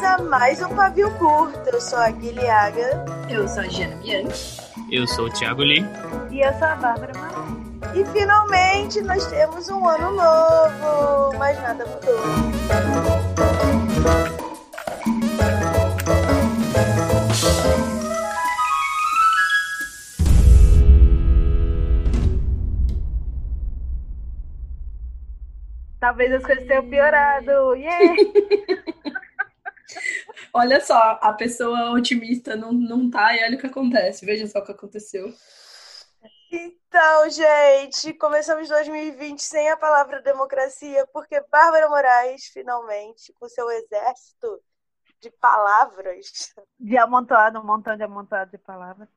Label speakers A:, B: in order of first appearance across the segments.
A: bem-vindos a mais um Pavio Curto. Eu sou a Guilhaga.
B: Eu sou a Giana Bianchi.
C: Eu sou o Thiago Lee.
D: E eu sou a Bárbara Marais.
A: E finalmente nós temos um ano novo, mas nada mudou.
D: Talvez as coisas tenham piorado. Yeah!
B: olha só, a pessoa otimista não, não tá e olha o que acontece. Veja só o que aconteceu.
A: Então, gente, começamos 2020 sem a palavra democracia, porque Bárbara Moraes, finalmente, com seu exército de palavras.
D: De amontoado, um montão de amontoado de palavras.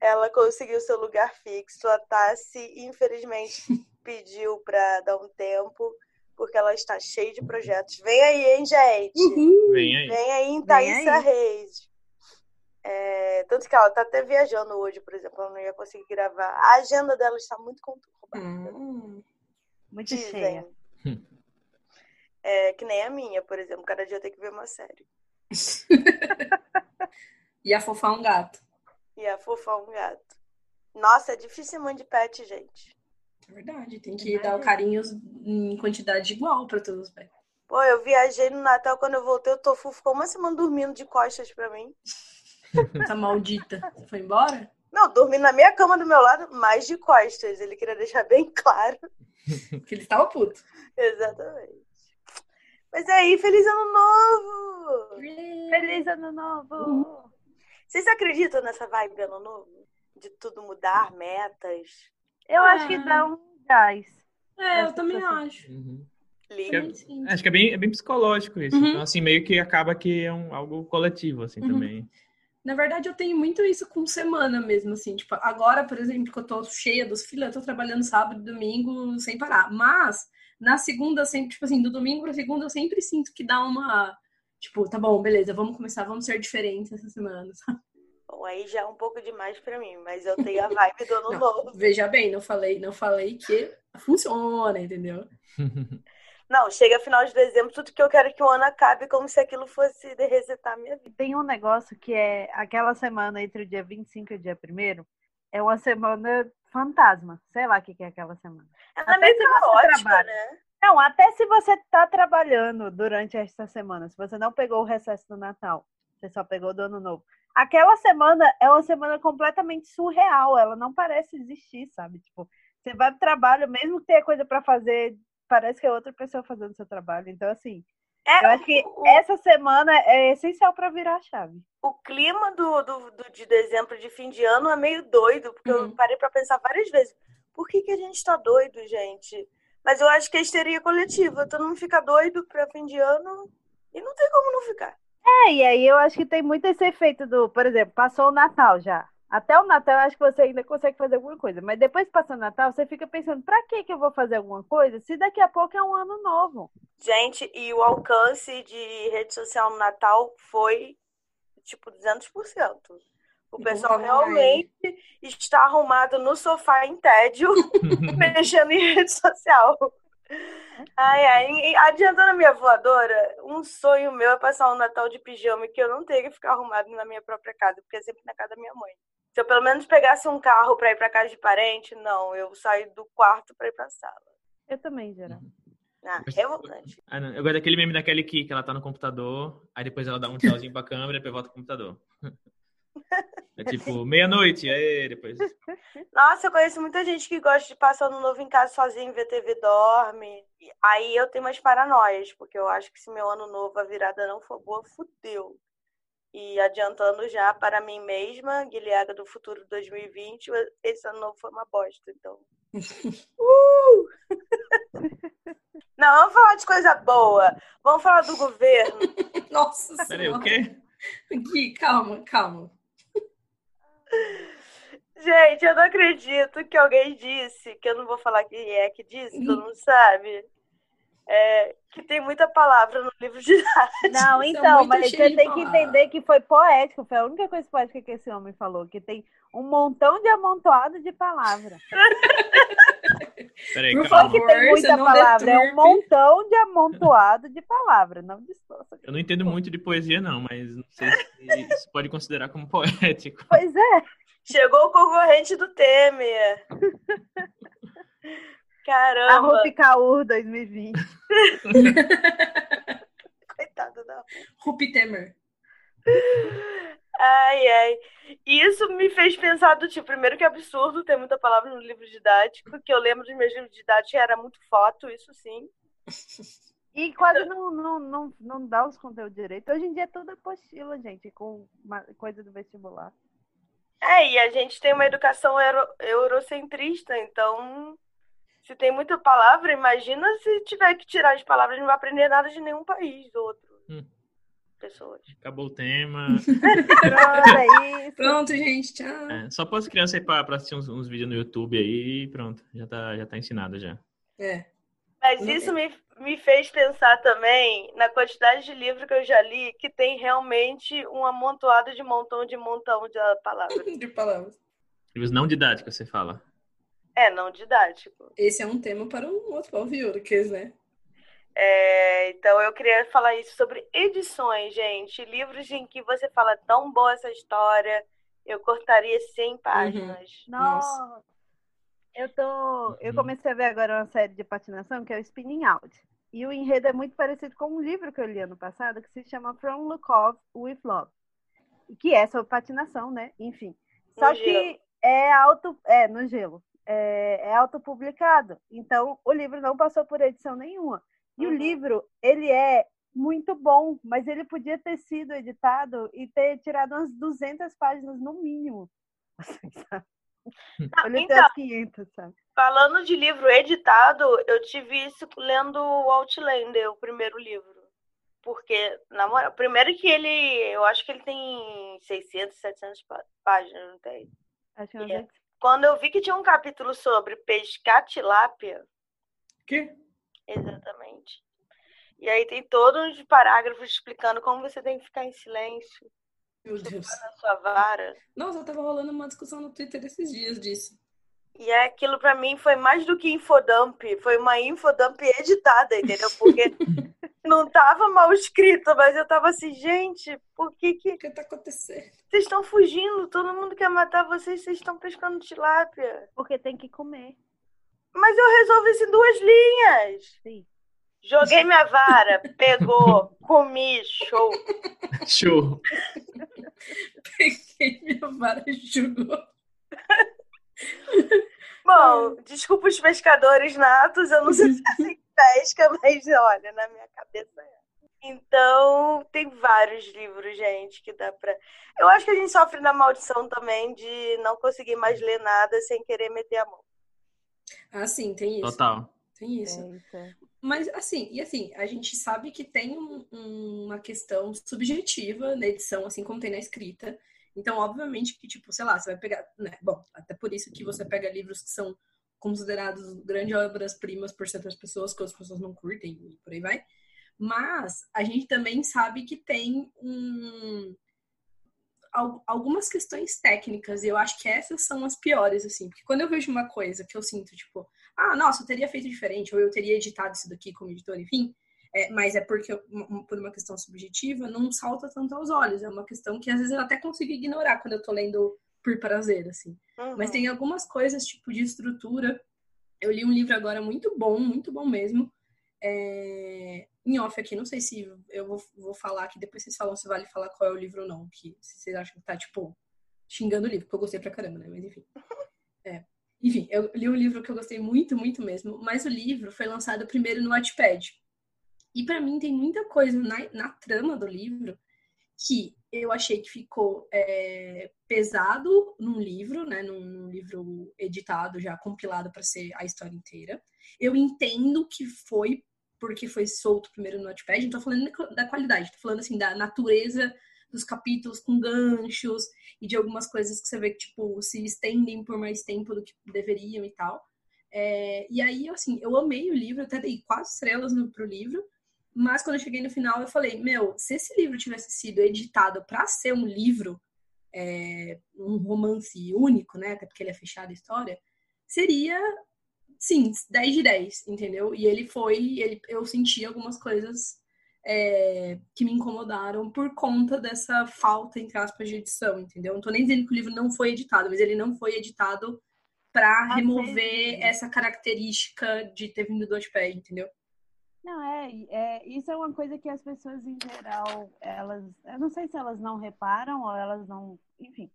A: Ela conseguiu seu lugar fixo. A Tassi, infelizmente, pediu para dar um tempo, porque ela está cheia de projetos. Vem aí, hein, gente?
C: Uhum. Vem aí.
A: Vem aí em Thaisa Reis. É, tanto que ela está até viajando hoje, por exemplo, ela não ia conseguir gravar. A agenda dela está muito conturbada.
D: Hum, muito Dizem. cheia.
A: É, que nem a minha, por exemplo. Cada dia eu tenho que ver uma série.
B: e afofar um gato.
A: E afofar um gato. Nossa, é difícil de pet, gente.
B: Verdade, tem que dar o carinho em quantidade igual para todos os pets.
A: Pô, eu viajei no Natal, quando eu voltei, o Tofu ficou uma semana dormindo de costas pra mim.
B: Essa maldita. Você foi embora?
A: Não, dormi na minha cama do meu lado, mas de costas. Ele queria deixar bem claro.
B: que ele estava puto.
A: Exatamente. Mas é aí, feliz ano novo!
D: Feliz ano novo! Uhum.
A: Vocês acreditam nessa vibe ano novo? De tudo mudar, metas?
D: Eu acho que dá um gás.
B: É, eu também acho.
C: Uhum. É, acho que é bem, é bem psicológico isso. Uhum. Então, assim, meio que acaba que é um, algo coletivo, assim, uhum. também.
B: Na verdade, eu tenho muito isso com semana mesmo, assim. Tipo, agora, por exemplo, que eu tô cheia dos filhos, eu tô trabalhando sábado e domingo sem parar. Mas, na segunda, sempre, tipo assim, do domingo pra segunda, eu sempre sinto que dá uma... Tipo, tá bom, beleza, vamos começar, vamos ser diferentes essa semana, sabe?
A: Bom, aí já é um pouco demais para mim, mas eu tenho a vibe do ano
B: não,
A: novo.
B: Veja bem, não falei, não falei que funciona, entendeu?
A: Não, chega final de dezembro, tudo que eu quero é que o ano acabe como se aquilo fosse de resetar a minha vida.
D: Tem um negócio que é aquela semana entre o dia 25 e o dia 1 é uma semana fantasma. Sei lá o que é aquela semana.
A: Ela é meio caótica, né?
D: Não, até se você está trabalhando durante essa semana, se você não pegou o recesso do Natal, você só pegou do Ano Novo aquela semana é uma semana completamente surreal, ela não parece existir, sabe? Tipo, você vai pro trabalho, mesmo que tenha coisa para fazer, parece que é outra pessoa fazendo seu trabalho. Então, assim, é, eu acho que o, essa semana é essencial para virar a chave.
A: O clima do, do, do, de dezembro de fim de ano é meio doido, porque uhum. eu parei para pensar várias vezes. Por que, que a gente tá doido, gente? Mas eu acho que é histeria coletiva. Todo mundo fica doido para fim de ano e não tem como não ficar.
D: É, e aí eu acho que tem muito esse efeito do, por exemplo, passou o Natal já. Até o Natal eu acho que você ainda consegue fazer alguma coisa, mas depois que passa o Natal, você fica pensando, pra que que eu vou fazer alguma coisa se daqui a pouco é um ano novo?
A: Gente, e o alcance de rede social no Natal foi tipo 200%. O pessoal realmente está arrumado no sofá em tédio, mexendo em rede social. Ai, ai, adiantando a minha voadora, um sonho meu é passar um Natal de pijama que eu não tenha que ficar arrumado na minha própria casa, porque é sempre na casa da minha mãe. Se eu pelo menos pegasse um carro para ir para casa de parente, não, eu saio do quarto para ir para sala.
D: Eu também, geral.
A: Ah, revoltante.
C: Ah, não. Eu gosto daquele meme daquele que, que ela tá no computador, aí depois ela dá um tchauzinho pra câmera e depois volta pro computador. É tipo, meia-noite, aí depois.
A: Nossa, eu conheço muita gente que gosta de passar no novo em casa sozinho, ver TV, dorme. Aí eu tenho umas paranoias, porque eu acho que se meu ano novo a virada não for boa, fudeu. E adiantando já para mim mesma, Guilherme do Futuro 2020, esse ano novo foi uma bosta, então. uh! Não, vamos falar de coisa boa. Vamos falar do governo.
B: Nossa
C: Peraí, o quê?
B: Aqui, calma, calma.
A: Gente, eu não acredito que alguém disse, que eu não vou falar quem é que disse, todo mundo sabe. É, que tem muita palavra no livro de arte.
D: Não, então, mas você tem que entender que foi poético, foi a única coisa poética que esse homem falou, que tem um montão de amontoado de palavras.
C: Peraí,
B: Por
C: calma.
D: Não que tem muita
B: não
D: palavra, é um
B: deturpe.
D: montão de amontoado de palavras, não distorça.
C: Eu não entendo muito de poesia, não, mas não sei se isso pode considerar como poético.
D: Pois é,
A: Chegou o concorrente do Temer.
D: a
A: Caramba,
D: Rupi Kaur 2020.
A: coitada da
B: Rupi Temer.
A: Ai, ai. Isso me fez pensar do tipo, primeiro que é absurdo ter muita palavra no livro didático, que eu lembro dos meus livros didáticos era muito foto, isso sim.
D: E quase não, não, não, não dá os conteúdos direito. Hoje em dia é tudo apostila, gente, com uma coisa do vestibular.
A: É, e a gente tem uma educação euro- eurocentrista, então se tem muita palavra, imagina se tiver que tirar as palavras, não vai aprender nada de nenhum país do outro.
C: Hum.
A: Pessoas.
C: Acabou o tema.
D: Pronto, é isso.
B: Pronto, gente. Tchau.
C: É, só pôr as crianças aí pra, pra assistir uns, uns vídeos no YouTube aí e pronto. Já tá, já tá ensinado já.
B: É.
A: Mas
B: Não
A: isso me, me fez pensar também na quantidade de livro que eu já li, que tem realmente um amontoado de montão de montão de palavras.
B: De palavras.
C: Livros não didáticos, você fala.
A: É, não didático.
B: Esse é um tema para um outro ouvido, que né?
A: É, então eu queria falar isso sobre edições, gente. Livros em que você fala tão boa essa história, eu cortaria 100 páginas.
D: Nossa. Eu tô. Eu
C: Uhum.
D: comecei a ver agora uma série de patinação que é o Spinning Out. E o enredo é muito parecido com um livro que eu li ano passado que se chama From Lukov with Love. Que é sobre patinação, né? Enfim. Só
A: No
D: que
A: gelo.
D: é auto. É, no gelo. É, é autopublicado. Então, o livro não passou por edição nenhuma. E o
A: Uhum.
D: livro, ele é muito bom, mas ele podia ter sido editado e ter tirado umas 200 páginas no mínimo. Assim, sabe?
A: Não,
D: Ele
A: então,
D: umas 500, sabe?
A: falando de livro editado, eu tive isso lendo o Outlander, o primeiro livro. Porque, na moral, primeiro que ele, eu acho que ele tem 600, 700 pá- páginas, não tem?
D: Acho que umas
A: É.
D: 800.
A: Quando eu vi que tinha um capítulo sobre pescar tilápia,
C: Que?
A: Exatamente. E aí tem todos os parágrafos explicando como você tem que ficar em silêncio
B: Meu Deus.
A: na sua vara.
B: Nossa, tava rolando uma discussão no Twitter esses dias disso.
A: E é aquilo pra mim foi mais do que infodump, foi uma infodump editada, entendeu? Porque não tava mal escrito, mas eu tava assim, gente, por que que
B: O que tá acontecendo?
A: vocês estão fugindo? Todo mundo quer matar vocês, vocês estão pescando tilápia.
D: Porque tem que comer.
A: Mas eu resolvi isso em duas linhas.
D: Sim.
A: Joguei minha vara, pegou, comi, show.
C: Show.
B: Peguei minha vara e jogou.
A: Bom, desculpa os pescadores natos, eu não sei se é assim que pesca, mas olha, na minha cabeça é. Então, tem vários livros, gente, que dá pra. Eu acho que a gente sofre da maldição também de não conseguir mais ler nada sem querer meter a mão.
B: Ah, sim, tem isso.
C: Total.
B: Tem isso.
D: É isso. é.
B: Mas assim, e assim, a gente sabe que tem um- um- uma questão subjetiva na edição, assim como tem na escrita. Então, obviamente que, tipo, sei lá, você vai pegar, né? Bom, até por isso que você pega livros que são considerados grandes obras-primas por certas pessoas, que outras pessoas não curtem e por aí vai. Mas a gente também sabe que tem um, algumas questões técnicas, e eu acho que essas são as piores, assim. Porque quando eu vejo uma coisa que eu sinto, tipo, ah, nossa, eu teria feito diferente, ou eu teria editado isso daqui como editor, enfim, é, mas é porque, por uma questão subjetiva, não salta tanto aos olhos. É uma questão que às vezes eu até consigo ignorar quando eu tô lendo por prazer, assim.
A: Uhum.
B: Mas tem algumas coisas, tipo, de estrutura. Eu li um livro agora muito bom, muito bom mesmo. É... Em off aqui, não sei se eu vou, vou falar aqui, depois vocês falam se vale falar qual é o livro ou não, que se vocês acham que tá, tipo, xingando o livro, porque eu gostei pra caramba, né? Mas enfim. É. Enfim, eu li um livro que eu gostei muito, muito mesmo, mas o livro foi lançado primeiro no Wattpad. E pra mim tem muita coisa na, na trama do livro que eu achei que ficou é, pesado num livro, né, num, num livro editado já compilado para ser a história inteira. Eu entendo que foi porque foi solto primeiro no Notepad, não tô falando da qualidade, tô falando assim da natureza dos capítulos com ganchos e de algumas coisas que você vê que tipo se estendem por mais tempo do que deveriam e tal. É, e aí, assim, eu amei o livro, até dei quatro estrelas no, pro livro, mas quando eu cheguei no final, eu falei: Meu, se esse livro tivesse sido editado para ser um livro, é, um romance único, né? Até porque ele é fechado a história, seria sim, 10 de 10, entendeu? E ele foi, ele, eu senti algumas coisas é, que me incomodaram por conta dessa falta, entre aspas, de edição, entendeu? Não tô nem dizendo que o livro não foi editado, mas ele não foi editado para remover essa característica de ter vindo do Watchpad, entendeu?
D: Não, é, é, isso é uma coisa que as pessoas em geral, elas, eu não sei se elas não reparam ou elas não, enfim,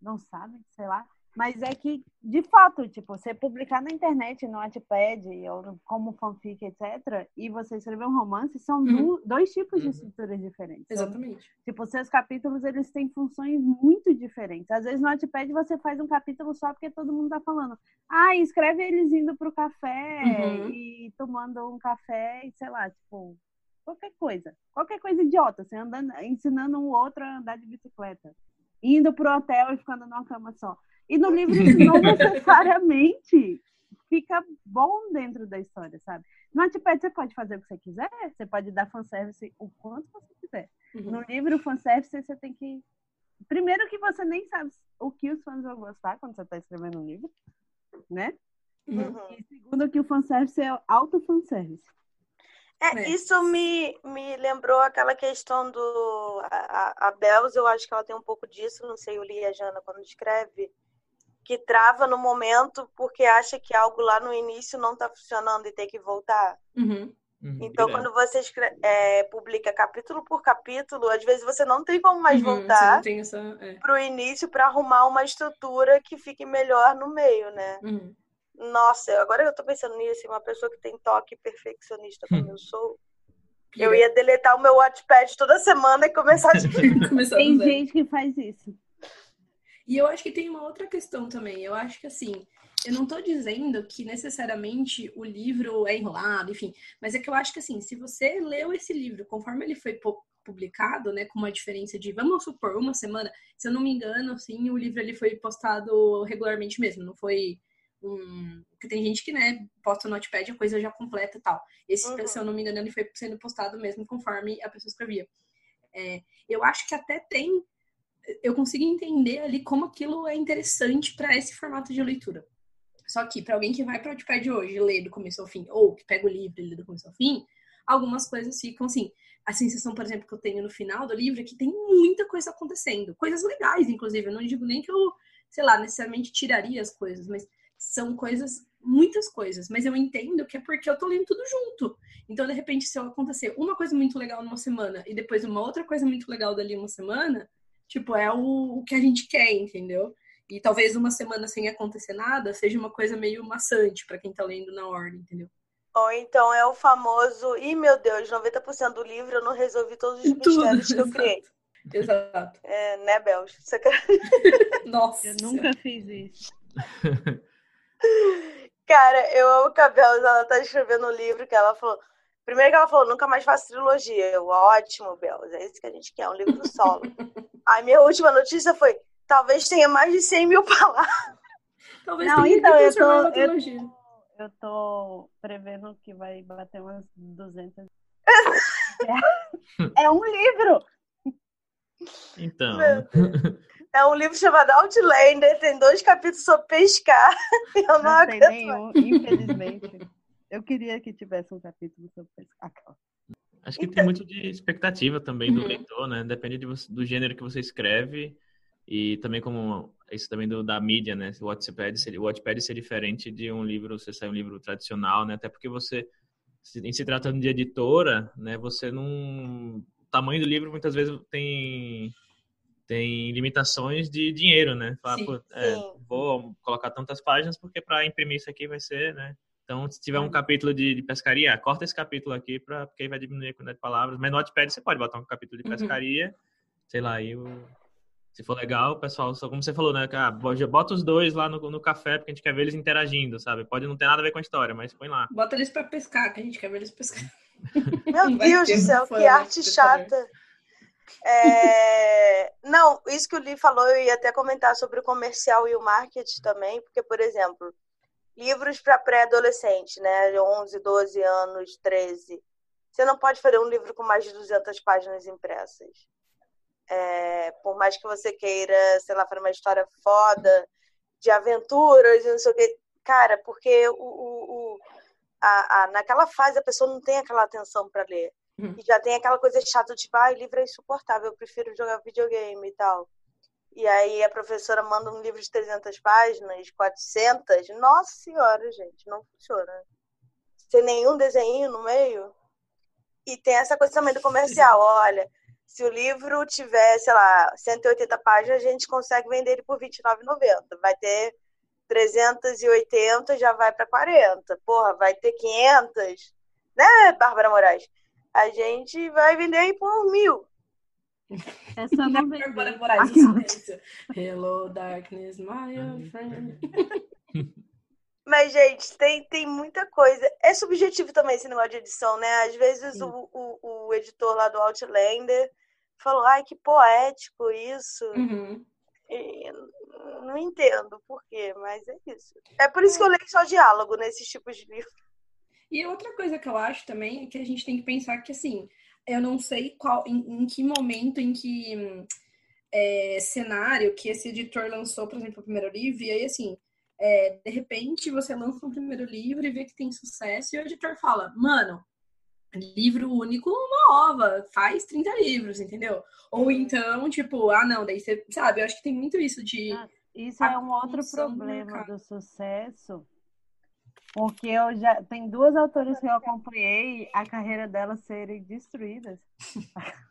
D: não sabem, sei lá, mas é que, de fato, tipo, você publicar na internet, no Wattpad, ou como fanfic, etc., e você escrever um romance, são uhum. dois tipos uhum. de estruturas diferentes.
B: Exatamente.
D: Então, tipo, seus capítulos, eles têm funções muito diferentes. Às vezes, no Wattpad, você faz um capítulo só porque todo mundo tá falando. Ah, escreve eles indo pro café uhum. e tomando um café e, sei lá, tipo, qualquer coisa. Qualquer coisa idiota. Você andando, ensinando um outro a andar de bicicleta. Indo pro hotel e ficando numa cama só. E no livro não necessariamente fica bom dentro da história, sabe? No Wattpad você pode fazer o que você quiser, você pode dar fanservice o quanto você quiser. Uhum. No livro, o fanservice você tem que... Primeiro que você nem sabe o que os fãs vão gostar quando você está escrevendo um livro, né? Uhum. E segundo que o fanservice é auto-fanservice.
A: É, é, isso me, me lembrou aquela questão do. A, a Bells, eu acho que ela tem um pouco disso, não sei, o li a Jana quando escreve, que trava no momento porque acha que algo lá no início não está funcionando e tem que voltar.
B: Uhum.
A: Uhum, então, é. quando você escreve, é, publica capítulo por capítulo, às vezes você não tem como mais uhum, voltar
B: é.
A: para o início para arrumar uma estrutura que fique melhor no meio, né?
B: Uhum.
A: Nossa, agora eu tô pensando nisso, uma pessoa que tem toque perfeccionista como eu sou, eu ia deletar o meu Wattpad toda semana e começar de
D: Tem gente que faz isso.
B: E eu acho que tem uma outra questão também. Eu acho que assim, eu não estou dizendo que necessariamente o livro é enrolado, enfim, mas é que eu acho que assim, se você leu esse livro conforme ele foi publicado, né, com uma diferença de, vamos supor, uma semana, se eu não me engano, assim, o livro ele foi postado regularmente mesmo, não foi um, porque tem gente que, né, posta no Notepad a coisa já completa e tal. Esse, uhum. se eu não me engano, ele foi sendo postado mesmo conforme a pessoa escrevia. É, eu acho que até tem eu consigo entender ali como aquilo é interessante para esse formato de leitura. Só que para alguém que vai para o Wattpad hoje e lê do começo ao fim, ou que pega o livro e lê do começo ao fim, algumas coisas ficam assim. A sensação, por exemplo, que eu tenho no final do livro é que tem muita coisa acontecendo. Coisas legais, inclusive. Eu não digo nem que eu, sei lá, necessariamente tiraria as coisas, mas são coisas, muitas coisas. Mas eu entendo que é porque eu tô lendo tudo junto. Então, de repente, se acontecer uma coisa muito legal numa semana e depois uma outra coisa muito legal dali uma semana, tipo, é o, o que a gente quer, entendeu? E talvez uma semana sem acontecer nada seja uma coisa meio maçante para quem tá lendo na ordem, entendeu?
A: Ou então é o famoso, ih meu Deus, 90% do livro eu não resolvi todos os
B: Tudo,
A: mistérios que eu criei.
B: Exato.
A: É, né, Bels? Você quer...
B: Nossa.
D: Eu nunca fiz isso.
A: Cara, eu amo que a Bels, ela tá escrevendo um livro que ela falou. Primeiro que ela falou, nunca mais faço trilogia. Eu, ótimo, Bels, é isso que a gente quer, um livro solo. A minha última notícia foi: talvez tenha mais de 100 mil palavras.
B: Talvez não, tenha então, eu tô,
D: eu, eu tô prevendo que vai bater umas 200. é, é um livro!
C: Então.
A: É um livro chamado Outlander, tem dois capítulos sobre pescar. Eu não,
D: não tem nenhum, infelizmente. Eu queria que tivesse um capítulo sobre pescar.
C: Acho que então... tem muito de expectativa também do uhum. leitor, né? Depende de, do gênero que você escreve e também como isso também do, da mídia, né? O Wattpad seria, o Wattpad ser diferente de um livro, você sai um livro tradicional, né? Até porque você, em se tratando de editora, né? Você não... O tamanho do livro muitas vezes tem tem limitações de dinheiro, né? Fala,
B: sim,
C: é, vou colocar tantas páginas porque para imprimir isso aqui vai ser, né? Então, se tiver um uhum. capítulo de, de pescaria, corta esse capítulo aqui, pra, porque aí vai diminuir a quantidade de palavras. Mas no Notepad você pode botar um capítulo de uhum. pescaria, uhum. sei lá, aí o, se for legal, o pessoal, só como você falou, né? Ah, bota os dois lá no, no café, porque a gente quer ver eles interagindo, sabe? Pode não ter nada a ver com a história, mas põe lá.
B: Bota eles pra pescar, que a gente quer ver eles pescar.
A: Meu Deus do céu, que arte chata. É... Não, isso que o Lee falou, eu ia até comentar sobre o comercial e o marketing também, porque, por exemplo, livros para pré-adolescente, né? 11, 12 anos, 13. Você não pode fazer um livro com mais de 200 páginas impressas. É, por mais que você queira, sei lá, fazer uma história foda de aventuras e não sei o que, cara, porque o, o, o a, a, naquela fase a pessoa não tem aquela atenção para ler. Uhum. E já tem aquela coisa chata, tipo, ah, livro é insuportável, eu prefiro jogar videogame e tal. E aí a professora manda um livro de 300 páginas, 400. Nossa senhora, gente, não funciona. Sem nenhum desenho no meio. E tem essa coisa também do comercial. Olha, se o livro tiver, sei lá, 180 páginas, a gente consegue vender ele por R$29,90. Vai ter 380, já vai para 40. Porra, vai ter 500. Né, Bárbara Moraes? A gente vai vender aí por mil.
B: Essa não Bárbara Moraes, Hello, darkness, my friend.
A: Mas, gente, tem, tem muita coisa. É subjetivo também esse negócio de edição, né? Às vezes o, o, o, editor lá do Outlander falou, ai, que poético isso. Uhum. não entendo por quê, mas é isso. É por isso que eu leio só diálogo nesses tipos de livros.
B: E outra coisa que eu acho também é que a gente tem que pensar que, assim, eu não sei qual, em, em que momento, em que é, cenário que esse editor lançou, por exemplo, o primeiro livro, e aí, assim, é, de repente você lança um primeiro livro e vê que tem sucesso, e o editor fala, mano, livro único, uma ova, faz 30 livros, entendeu? Ou uhum. então, tipo, ah, não, daí você, sabe, eu acho que tem muito isso de. Ah,
D: isso é um outro problema do, do sucesso, porque eu já tem duas autoras que eu acompanhei a carreira delas serem destruídas.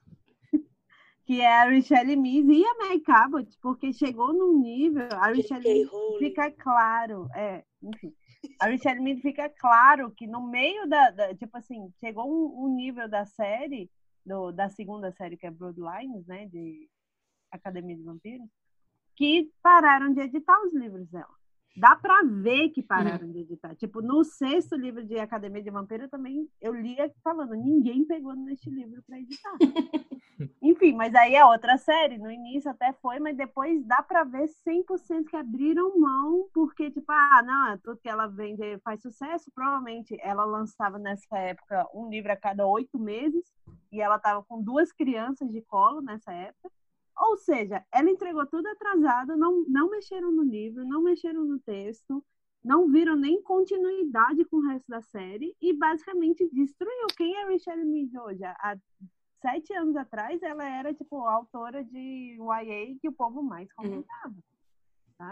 D: que é a Richelle Mies e a May Cabot, porque chegou num nível, a Richelle fica claro, é, enfim, a Richelle fica claro que no meio da, da tipo assim, chegou um, um, nível da série, do, da segunda série que é Bloodlines, né, de Academia de Vampiros, que pararam de editar os livros dela. Dá para ver que pararam uhum. de editar. Tipo, no sexto livro de Academia de Vampiro também eu lia falando, ninguém pegou neste livro para editar. Enfim, mas aí é outra série. No início até foi, mas depois dá para ver 100% que abriram mão, porque, tipo, ah, não, é tudo que ela vende faz sucesso. Provavelmente ela lançava nessa época um livro a cada oito meses, e ela tava com duas crianças de colo nessa época. Ou seja, ela entregou tudo atrasado, não, não mexeram no livro, não mexeram no texto, não viram nem continuidade com o resto da série e basicamente destruiu. Quem é Michelle Mead hoje? Há sete anos atrás, ela era, tipo, autora de YA que o povo mais uhum. comentava.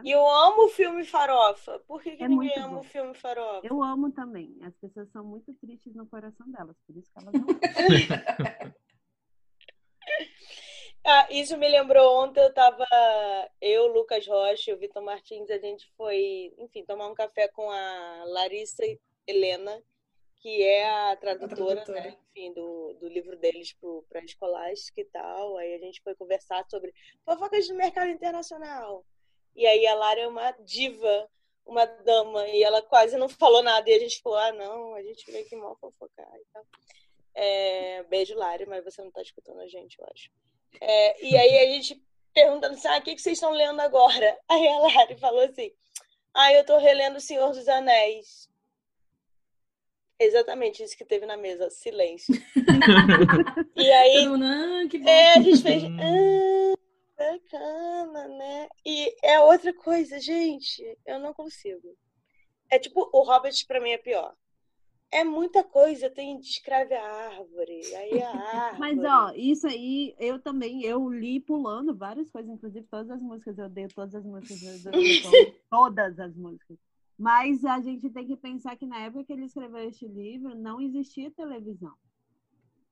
A: E eu amo o filme Farofa. Por que, que é ninguém ama bom. o filme Farofa?
D: Eu amo também. As pessoas são muito tristes no coração delas, por isso que elas não.
A: Ah, isso me lembrou ontem, eu tava, eu, Lucas Rocha e o Vitor Martins, a gente foi, enfim, tomar um café com a Larissa Helena, que é a tradutora, a tradutora. Né, enfim, do, do livro deles para escolástica e tal. Aí a gente foi conversar sobre fofocas do mercado internacional. E aí a Lara é uma diva, uma dama, e ela quase não falou nada. E a gente falou, ah, não, a gente veio aqui mal fofocar e tal. É, beijo, Lara, mas você não está escutando a gente, eu acho. É, e aí a gente perguntando assim, ah, o que, que vocês estão lendo agora? Aí a Lari falou assim, ah, eu estou relendo O Senhor dos Anéis. Exatamente isso que teve na mesa, silêncio. e aí ah, é, a gente fez, ah, bacana, né? E é outra coisa, gente, eu não consigo. É tipo, o Hobbit para mim é pior é muita coisa, tem descreve a árvore, aí a árvore.
D: Mas ó, isso aí eu também eu li pulando várias coisas, inclusive todas as músicas, eu odeio todas as músicas, todas as músicas. Mas a gente tem que pensar que na época que ele escreveu este livro não existia televisão.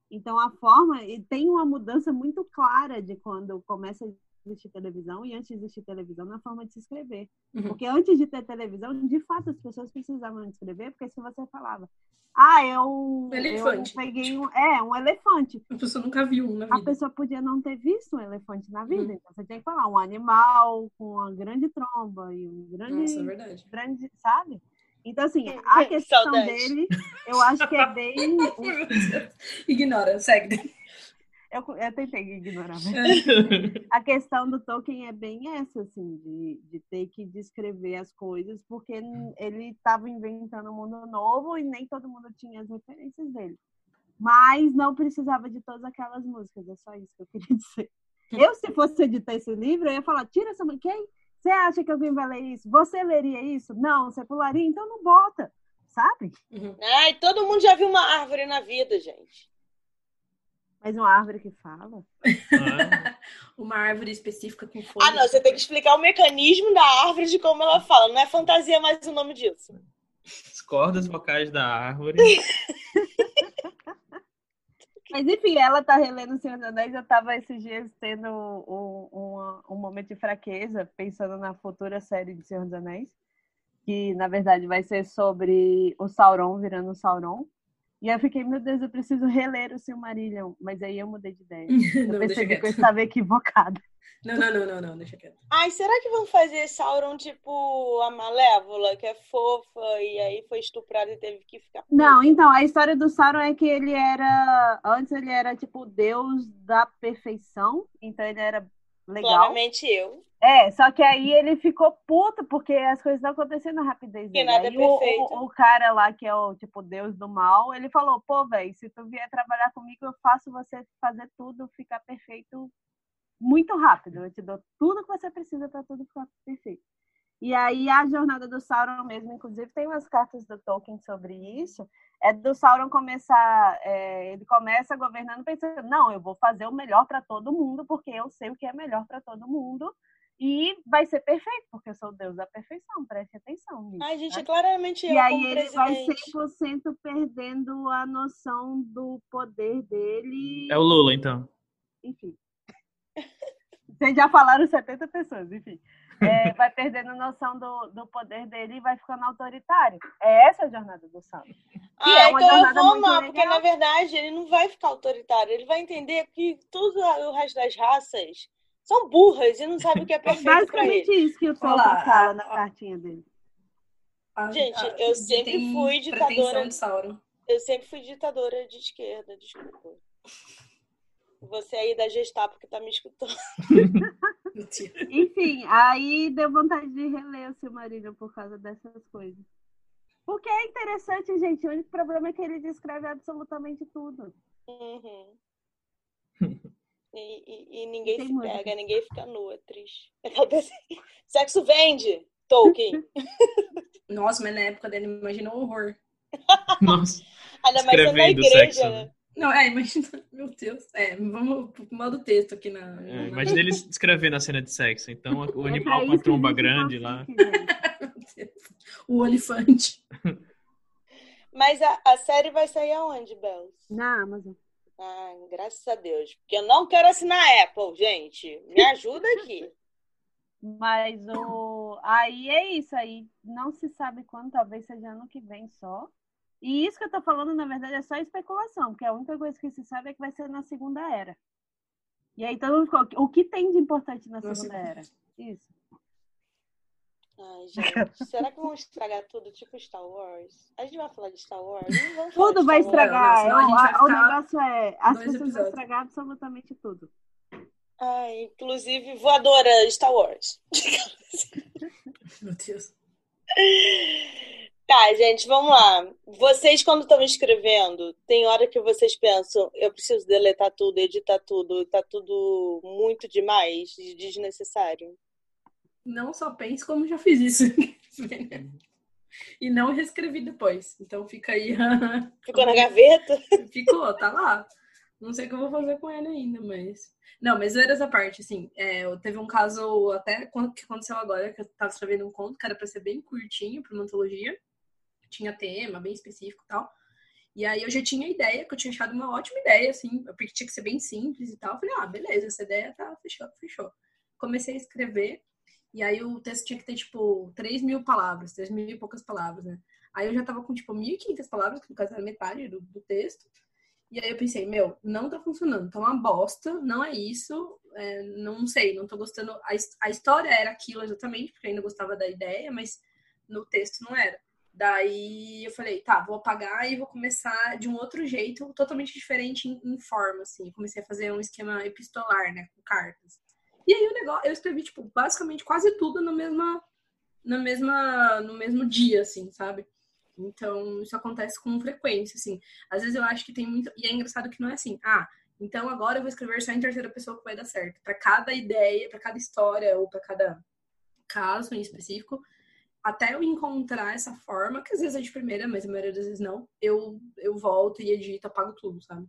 D: Então a forma e tem uma mudança muito clara de quando começa existir televisão e antes de existir televisão na forma de se escrever. Uhum. Porque antes de ter televisão, de fato, as pessoas precisavam escrever, porque se você falava, ah, eu, um elefante. eu peguei um, é, um elefante.
B: A pessoa nunca viu um na vida.
D: A pessoa podia não ter visto um elefante na vida. Uhum. Então você tinha que falar um animal com uma grande tromba e um grande.
B: Nossa, é verdade.
D: Grande, sabe? Então, assim, a questão dele, eu acho que é bem.
B: Ignora, segue.
D: Eu, eu tentei ignorar, mas a questão do Tolkien é bem essa, assim, de, de ter que descrever as coisas, porque ele estava inventando um mundo novo e nem todo mundo tinha as referências dele. Mas não precisava de todas aquelas músicas, é só isso que eu queria dizer. Eu, se fosse editar esse livro, eu ia falar, tira essa música. Você acha que alguém vai ler isso? Você leria isso? Não, você pularia? Então não bota, sabe?
A: Uhum. Ai, todo mundo já viu uma árvore na vida, gente.
D: Mas uma árvore que fala?
B: Ah. uma árvore específica com folhas.
A: Ah, não, você tem que explicar o mecanismo da árvore de como ela fala. Não é fantasia mais o nome disso.
C: As cordas vocais da árvore.
D: Mas enfim, ela tá relendo o Senhor dos Anéis. Eu tava esses dias tendo um, um, um, momento de fraqueza, pensando na futura série de Senhor dos Anéis, que na verdade vai ser sobre o Sauron virando o Sauron. E eu fiquei, meu Deus, eu preciso reler o Silmarillion. Mas aí eu mudei de ideia. Eu não, percebi que eu estava equivocada.
B: Não, não, não, não, não, deixa quieto.
A: Ai, será que vão fazer Sauron tipo a Malévola, que é fofa e aí foi estuprada e teve que ficar.
D: Não, então, a história do Sauron é que ele era. Antes ele era tipo o deus da perfeição, então ele era legal.
A: Claramente eu.
D: É, só que aí ele ficou puto porque as coisas não acontecendo na rapidez
A: dele. Que nada
D: aí
A: é perfeito.
D: O, o, o, cara lá, que é o tipo deus do mal, ele falou, pô, velho, se tu vier trabalhar comigo, eu faço você fazer tudo ficar perfeito muito rápido. Eu te dou tudo que você precisa para tudo ficar perfeito. E aí a jornada do Sauron mesmo, inclusive tem umas cartas do Tolkien sobre isso, é do Sauron começar, é, ele começa governando pensando, não, eu vou fazer o melhor para todo mundo, porque eu sei o que é melhor para todo mundo, e vai ser perfeito, porque eu sou o Deus da perfeição, preste atenção nisso.
A: Ai, gente, né? claramente eu
D: E aí ele vai 100% perdendo a noção do poder dele.
C: É o Lula, então.
D: Enfim. Vocês já falaram 70 pessoas, enfim. É, vai perdendo noção do, do poder dele e vai ficando autoritário. É essa a jornada do Saulo.
A: Ah, é então eu vou amar, porque na verdade ele não vai ficar autoritário, ele vai entender que tudo o resto das raças são burras e não sabem o que é perfeito é basicamente
D: isso que o Tolkien fala na cartinha dele.
A: Gente, eu sempre fui ditadora. Eu sempre fui ditadora de esquerda, desculpa. Você aí da Gestapo que tá me escutando.
D: Enfim, aí deu vontade de reler o Silmarillion por causa dessas coisas. Porque é interessante, gente. O único problema é que ele descreve absolutamente tudo.
A: Uhum. E, e, e, ninguém Tem se música. pega, ninguém fica nua, triste. Assim, Sexo vende, Tolkien.
B: Nossa, mas na época dele, imagina o horror.
C: Nossa.
A: Ainda mais na igreja, sexo, né?
B: Né? Não, é, imagina, meu Deus. É, vamos pro modo texto aqui na.
C: É, imagina ele escrevendo a cena de sexo. Então, o animal é com a tromba grande lá.
B: o olifante.
A: Mas a, a série vai sair aonde, Bels?
D: Na Amazon.
A: Ah, graças a Deus. Porque eu não quero assinar a Apple, gente. Me ajuda aqui.
D: Mas o. Aí é isso aí. Não se sabe quando, talvez seja ano que vem só. E isso que eu tô falando, na verdade, é só especulação, porque a única coisa que se sabe é que vai ser na segunda era. E aí todo mundo ficou, o que tem de importante na segunda era? Isso.
A: Ai, gente, será que vão estragar tudo, tipo Star Wars? A gente vai falar de Star Wars?
D: tudo vai estragar. Não, vai o negócio é, as pessoas episódios. vão estragar absolutamente tudo.
A: Ai, inclusive voadora Star Wars.
B: Meu Deus.
A: Tá, gente, vamos lá. Vocês, quando estão escrevendo, tem hora que vocês pensam, eu preciso deletar tudo, editar tudo, tá tudo muito demais, desnecessário?
B: Não só penso, como já fiz isso. e não reescrevi depois. Então fica aí.
A: Ficou na gaveta?
B: Ficou, tá lá. Não sei o que eu vou fazer com ele ainda, mas. Não, mas era essa parte, assim. É, teve um caso até que aconteceu agora, que eu tava escrevendo um conto que era pra ser bem curtinho, pra uma antologia tinha tema bem específico e tal. E aí eu já tinha ideia, que eu tinha achado uma ótima ideia, assim, porque tinha que ser bem simples e tal. Eu falei, ah, beleza, essa ideia tá, fechou, fechou. Comecei a escrever, e aí o texto tinha que ter, tipo, 3 mil palavras, 3 mil e poucas palavras, né? Aí eu já tava com, tipo, 1.500 palavras, que no caso era metade do, do texto. E aí eu pensei, meu, não tá funcionando, tá uma bosta, não é isso, é, não sei, não tô gostando. A, a história era aquilo exatamente, porque eu ainda gostava da ideia, mas no texto não era. Daí eu falei, tá, vou apagar e vou começar de um outro jeito, totalmente diferente em, em forma, assim. Comecei a fazer um esquema epistolar, né, com cartas. E aí o negócio, eu escrevi, tipo, basicamente quase tudo no mesma, na mesma, no mesmo dia, assim, sabe? Então, isso acontece com frequência, assim. Às vezes eu acho que tem muito. E é engraçado que não é assim, ah, então agora eu vou escrever só em terceira pessoa que vai dar certo. Para cada ideia, para cada história ou para cada caso em específico, até eu encontrar essa forma, que às vezes é de primeira, mas a maioria das vezes não, eu, eu volto e edito, apago tudo, sabe?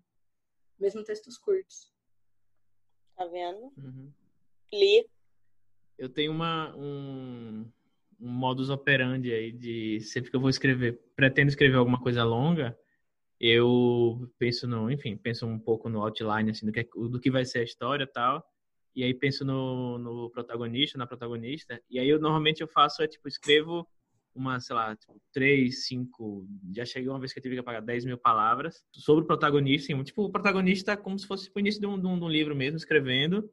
B: Mesmo textos curtos.
A: Tá vendo?
C: Uhum.
A: Li.
C: Eu tenho uma, um, um modus operandi aí de sempre que eu vou escrever, pretendo escrever alguma coisa longa, eu penso no, enfim, penso um pouco no outline, assim, do que, do que vai ser a história e tal, e aí penso no, no protagonista, na protagonista, e aí eu normalmente eu faço, é tipo, escrevo uma, sei lá, tipo, três, cinco, já cheguei uma vez que eu tive que apagar 10 mil palavras sobre o protagonista, tipo, o protagonista como se fosse o início um, de um, de um livro mesmo, escrevendo,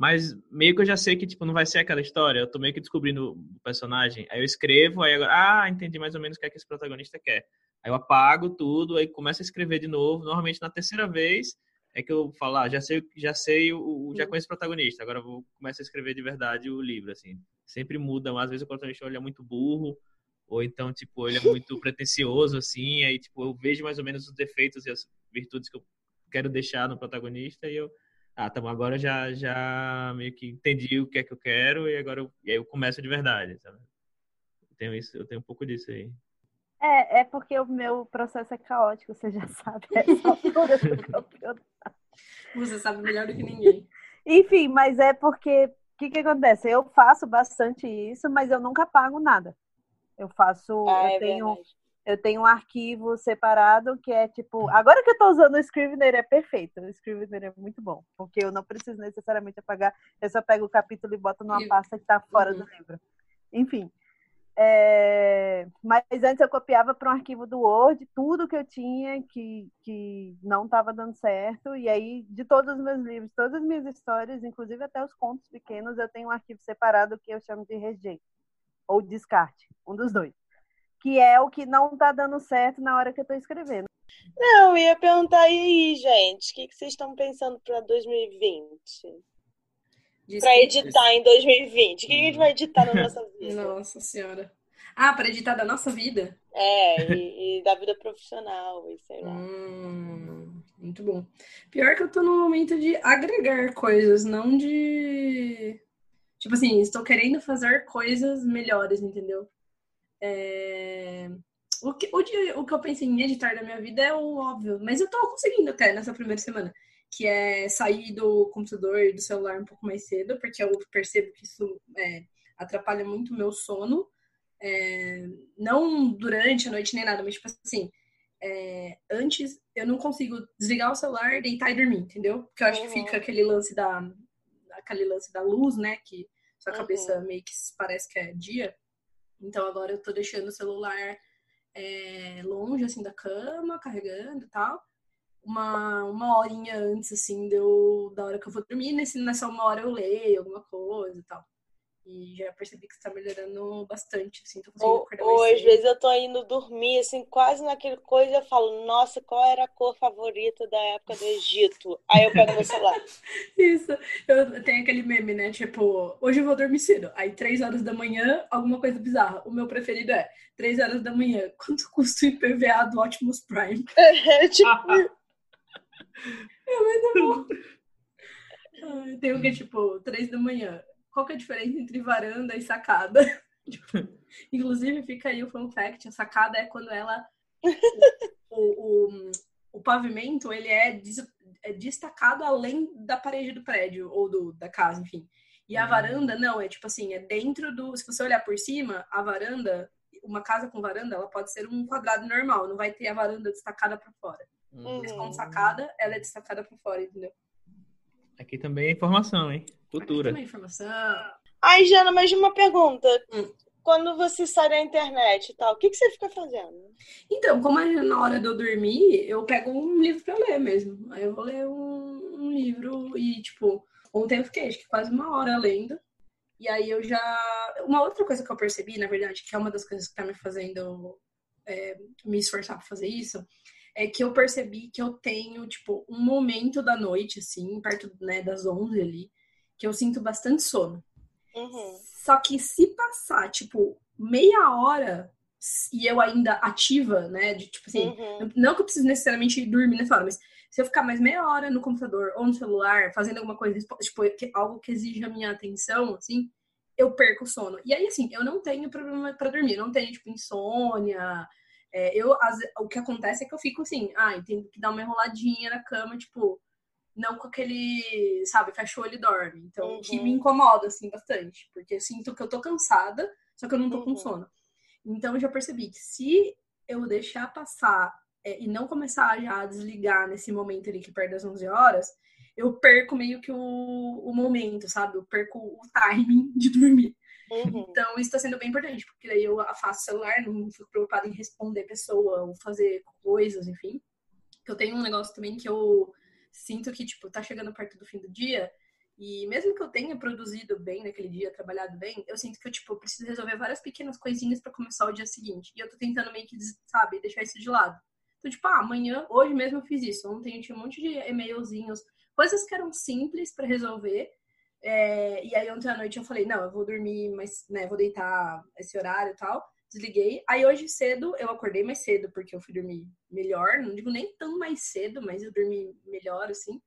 C: mas meio que eu já sei que, tipo, não vai ser aquela história. Eu tô meio que descobrindo o personagem. Aí eu escrevo, aí agora, ah, entendi mais ou menos o que é que esse protagonista quer. Aí eu apago tudo, aí começo a escrever de novo. Normalmente na terceira vez é que eu falo, ah, já sei, já sei, o, já conheço o protagonista. Agora vou começar a escrever de verdade o livro, assim. Sempre muda, às vezes o protagonista olha muito burro, ou então, tipo, ele é muito pretencioso, assim, aí, tipo, eu vejo mais ou menos os defeitos e as virtudes que eu quero deixar no protagonista e eu ah, tá bom, agora já, já meio que entendi o que é que eu quero e agora eu, e aí eu começo de verdade, sabe? Eu tenho, isso, eu tenho um pouco disso aí.
D: É, é porque o meu processo é caótico, você já sabe.
B: Você sabe melhor do que ninguém.
D: Enfim, mas é porque o que, que acontece? Eu faço bastante isso, mas eu nunca pago nada. Eu faço,
A: ah,
D: eu
A: é
D: tenho,
A: verdade.
D: eu tenho um arquivo separado que é tipo. Agora que eu tô usando o Scrivener é perfeito. O Scrivener é muito bom, porque eu não preciso necessariamente apagar. Eu só pego o capítulo e boto numa pasta que tá fora do livro. Enfim. É, Mas antes eu copiava para um arquivo do Word tudo que eu tinha que, que não estava dando certo. E aí, de todos os meus livros, todas as minhas histórias, inclusive até os contos pequenos, eu tenho um arquivo separado que eu chamo de rejeito ou descarte, um dos dois. Que é o que não tá dando certo na hora que eu tô escrevendo.
A: Não, eu ia perguntar aí, gente, o que, que vocês estão pensando para 2020? Para editar em 2020? O que a gente vai editar na nossa vida?
B: Nossa senhora. Ah, para editar da nossa vida?
A: É, e, e da vida profissional, e sei lá.
B: Hum, muito bom. Pior que eu tô no momento de agregar coisas, não de. Tipo assim, estou querendo fazer coisas melhores, entendeu? É, O, que, o, de- o que eu pensei em editar da minha vida é o óbvio, mas eu tô conseguindo até nessa primeira semana, que é sair do computador e do celular um pouco mais cedo, porque eu percebo que isso é, atrapalha muito o meu sono. É, não durante a noite nem nada, mas tipo assim, é, antes eu não consigo desligar o celular, deitar e dormir, entendeu? Porque eu acho que
A: Uhum.
B: fica aquele lance da aquele lance da luz, né? Que sua
A: Uhum.
B: cabeça meio que parece que é dia. Então agora eu tô deixando o celular é, longe assim da cama, carregando e tal. Uma, uma horinha antes, assim, deu, da hora que eu vou dormir. Nesse, nessa uma hora eu leio alguma coisa e tal. E já percebi que está melhorando bastante, assim, tô conseguindo
A: Ou,
B: acordar
A: ou às vezes eu tô indo dormir, assim, quase naquele coisa, eu falo, nossa, qual era a cor favorita da época do Egito? Aí eu pego meu celular.
B: Isso, eu tenho aquele meme, né? Tipo, hoje eu vou dormir cedo. Aí, três horas da manhã, alguma coisa bizarra. O meu preferido é três horas da manhã. Quanto custa o IPVA do Optimus Prime?
A: É, tipo,
B: Ai, Tem o que, tipo, três da manhã. Qual que é a diferença entre varanda e sacada? Tipo, Inclusive, fica aí o fun fact: a sacada é quando ela. O, o, o pavimento ele é, des- é destacado além da parede do prédio ou do, da casa, enfim. E a
C: Hum.
B: varanda, não, é tipo assim, é dentro do. Se você olhar por cima, a varanda, uma casa com varanda, ela pode ser um quadrado normal, não vai ter a varanda destacada para fora. Mas com
A: Uhum.
B: sacada, ela é destacada para fora, entendeu?
C: Aqui também é informação, hein?
B: Aqui
C: Cultura.
B: tem uma informação.
A: Ai, Jana, mas uma pergunta.
B: Hum.
A: Quando você sai da internet e tal, o que, que você fica fazendo?
B: Então, como é na hora de eu dormir, eu pego um livro pra ler mesmo. Aí eu vou ler um, um livro e, tipo, ontem eu fiquei, acho que quase uma hora lendo. E aí eu já. Uma outra coisa que eu percebi, na verdade, que é uma das coisas que tá me fazendo é, me esforçar pra fazer isso, é que eu percebi que eu tenho, tipo, um momento da noite, assim, perto né, das 11 ali, que eu sinto bastante sono.
A: Uhum.
B: Só que se passar, tipo, meia hora e eu ainda ativa, né? De tipo assim,
A: Uhum.
B: não que eu preciso necessariamente dormir nessa hora, mas se eu ficar mais meia hora no computador ou no celular, fazendo alguma coisa, tipo, algo que exige a minha atenção, assim, eu perco o sono. E aí, assim, eu não tenho problema para dormir, eu não tenho, tipo, insônia. É, eu, as, o que acontece é que eu fico assim, ah, tenho que dar uma enroladinha na cama, tipo, não com aquele, sabe, fecha o olho e dorme. Então, uhum. que me incomoda, assim, bastante. Porque eu sinto que eu tô cansada, só que eu não tô uhum. com sono. Então, eu já percebi que se eu deixar passar é, e não começar já a desligar nesse momento ali que perde as 11 horas, eu perco meio que o, o momento, sabe? Eu perco o timing de dormir. Uhum. Então, isso está sendo bem importante, porque daí eu afasto o celular, não fico preocupada em responder pessoa ou fazer coisas, enfim. Eu tenho um negócio também que eu sinto que, tipo, tá chegando perto do fim do dia, e mesmo que eu tenha produzido bem naquele dia, trabalhado bem, eu sinto que eu, tipo, preciso resolver várias pequenas coisinhas para começar o dia seguinte. E eu tô tentando meio que, sabe, deixar isso de lado. Então, tipo, ah, amanhã, hoje mesmo eu fiz isso. Ontem eu tinha um monte de e-mailzinhos, coisas que eram simples para resolver. É, e aí ontem à noite eu falei, não, eu vou dormir, mas, né, vou deitar esse horário e tal. Desliguei. Aí hoje cedo eu acordei mais cedo, porque eu fui dormir melhor. Não digo nem tão mais cedo, mas eu dormi melhor, assim.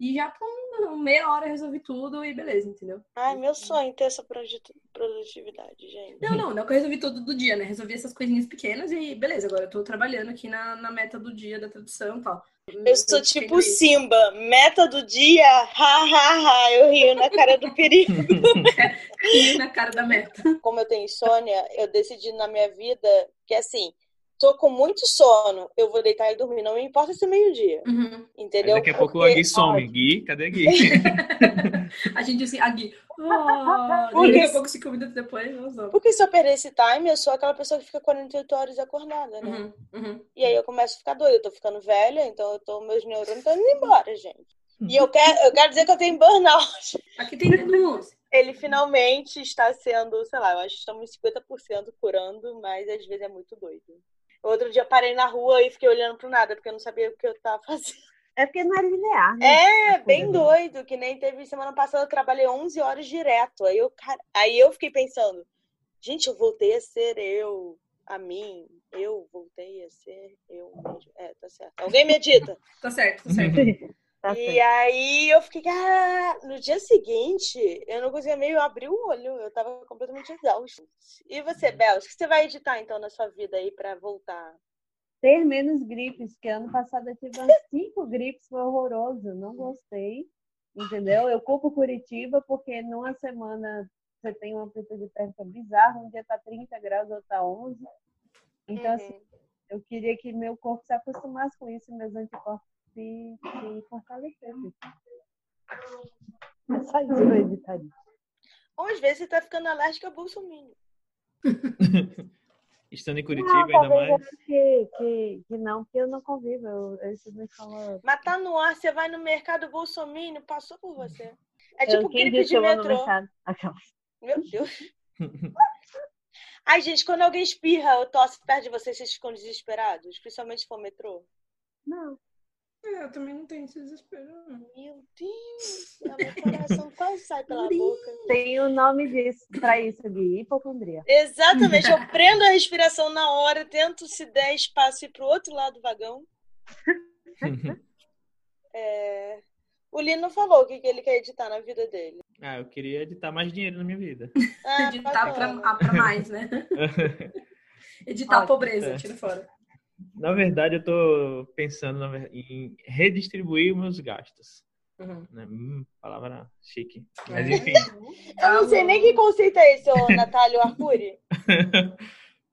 B: E já com meia hora resolvi tudo e beleza, entendeu?
A: Ai, meu sonho ter essa produtividade, gente.
B: Não, não, não que eu resolvi tudo do dia, né? Resolvi essas coisinhas pequenas e beleza, agora eu tô trabalhando aqui na, na meta do dia da tradução e tal.
A: Eu sou tipo Simba, meta do dia, ha, ha, ha, eu rio na cara do perigo.
B: rio na cara da meta.
A: Como eu tenho insônia, eu decidi na minha vida que assim, tô com muito sono, eu vou deitar e dormir. Não me importa se é meio-dia. Uhum. Entendeu?
C: Mas daqui a pouco Porque... a Gui some. Gui, cadê a Gui?
B: a gente assim, a Gui. Oh, Porque... Daqui a pouco, cinco minutos depois, não
A: Porque se eu perder esse time, eu sou aquela pessoa que fica 48 horas acordada, né? Uhum. Uhum. E aí eu começo a ficar doida. Eu tô ficando velha, então eu tô, meus neurônios estão indo embora, gente. E eu quero, eu quero dizer que eu tenho burnout.
B: Aqui tem denúncia.
A: Ele finalmente está sendo, sei lá, eu acho que estamos 50% curando, mas às vezes é muito doido. Outro dia parei na rua e fiquei olhando pro nada, porque eu não sabia o que eu tava fazendo.
D: É porque não é linear, né?
A: É, bem doido, que nem teve semana passada, eu trabalhei 11 horas direto. Aí eu, aí eu fiquei pensando, gente, eu voltei a ser eu, a mim, eu voltei a ser eu mesmo. É, tá certo. Alguém me edita.
B: tá certo, tá certo.
A: Tá e aí eu fiquei, ah, no dia seguinte, eu não conseguia meio abrir o olho, eu tava completamente exausto. E você, Bel, o que você vai editar então na sua vida aí para voltar?
D: Ter menos gripes, que ano passado eu tive umas cinco gripes, foi horroroso, não gostei, entendeu? Eu culpo Curitiba porque numa semana você tem uma amplitude térmica bizarra, um dia tá 30 graus, outro tá 11. Então, assim, uhum. assim, eu queria que meu corpo se acostumasse com isso, meus anticorpos se, se fortalecer. É só isso que eu editaria.
A: Ou às vezes você tá ficando alérgica a Bolsonaro.
C: Estando em Curitiba, não, ainda mais.
D: Que, que, que não, porque eu não convivo. Eu, eu me fala...
A: Mas tá no ar, você vai no mercado Bolsonaro, passou por você. É tipo eu, gripe de metrô. Meu Deus. Ai, gente, quando alguém espirra ou tosse perto de vocês, vocês ficam desesperados? Principalmente se for metrô?
D: Não.
B: É, eu também não tenho esse desespero.
A: Meu Deus, meu coração quase sai pela boca.
D: Tem o um nome disso, pra isso, Gui, hipocondria.
A: Exatamente, eu prendo a respiração na hora, tento se der espaço ir pro outro lado do vagão. é... O Lino falou o que ele quer editar na vida dele.
C: Ah, eu queria editar mais dinheiro na minha vida.
B: Ah, editar pra, ah, pra, mais, né? editar pobreza, é. tira fora.
C: Na verdade, eu tô pensando em redistribuir meus gastos. Uhum. Né? Hum, palavra chique. Mas é. enfim.
A: eu não sei nem que conceito é esse, Natália Arcuri.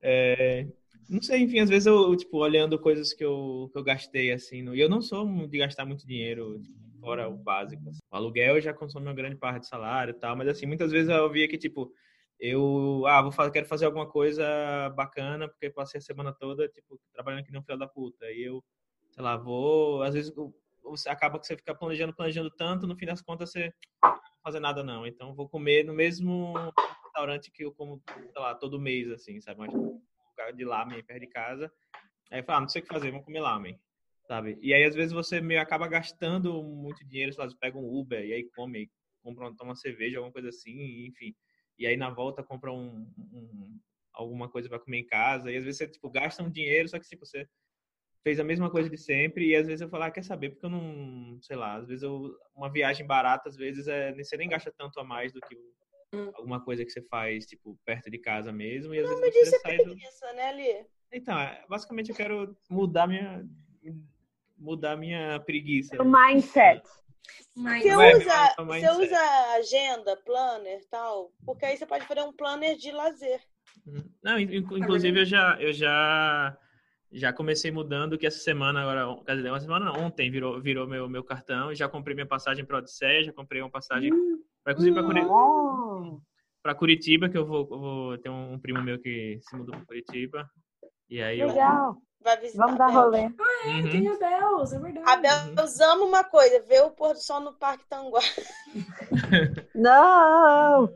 C: é, não sei, enfim, às vezes eu, tipo, olhando coisas que eu, que eu gastei, assim, no, e eu não sou de gastar muito dinheiro, tipo, fora o básico. Assim. O aluguel já consome uma grande parte do salário e tal, mas, assim, muitas vezes eu via que, tipo, eu ah, vou fazer, quero fazer alguma coisa bacana, porque passei a semana toda, tipo, trabalhando aqui no filho da puta. E eu, sei lá, vou. Às vezes você acaba que você fica planejando, planejando tanto, no fim das contas você não fazer nada, não. Então vou comer no mesmo restaurante que eu como, sei lá, todo mês, assim, sabe? Mas, um lugar de lamen perto de casa. Aí eu falo, ah, não sei o que fazer, vamos comer lamen. Sabe? E aí, às vezes, você meio acaba gastando muito dinheiro, sei lá, você pega um Uber e aí come, compra, toma uma cerveja, alguma coisa assim, enfim e aí na volta compra um, um alguma coisa para comer em casa, e às vezes você tipo, gasta um dinheiro, só que tipo, você fez a mesma coisa de sempre, e às vezes eu falo, ah, quer saber, porque eu não, sei lá, às vezes eu, uma viagem barata, às vezes é, você nem gasta tanto a mais do que hum. alguma coisa que você faz, tipo, perto de casa mesmo. E às
A: não,
C: vezes
A: você sai preguiça, do... né, Ali?
C: Então, é, basicamente eu quero mudar minha mudar minha preguiça.
D: O mindset.
A: Você usa, você usa agenda, planner tal? Porque aí você pode fazer um planner de lazer.
C: Uhum. Não, inclusive eu já, eu já, já comecei mudando que essa semana, agora, quer dizer, uma semana ontem virou, virou meu, meu cartão. Já comprei minha passagem para Odisseia, já comprei uma passagem hum, para Curitiba, hum. para Curitiba, que eu vou, eu vou ter um primo meu que se mudou para Curitiba. E aí
D: Legal.
A: Vai visitar.
D: Vamos dar rolê.
B: Ah, é, uhum. tem a Bells, é verdade.
A: A Bells ama uma coisa, ver o pôr do sol no Parque Tanguá.
D: não!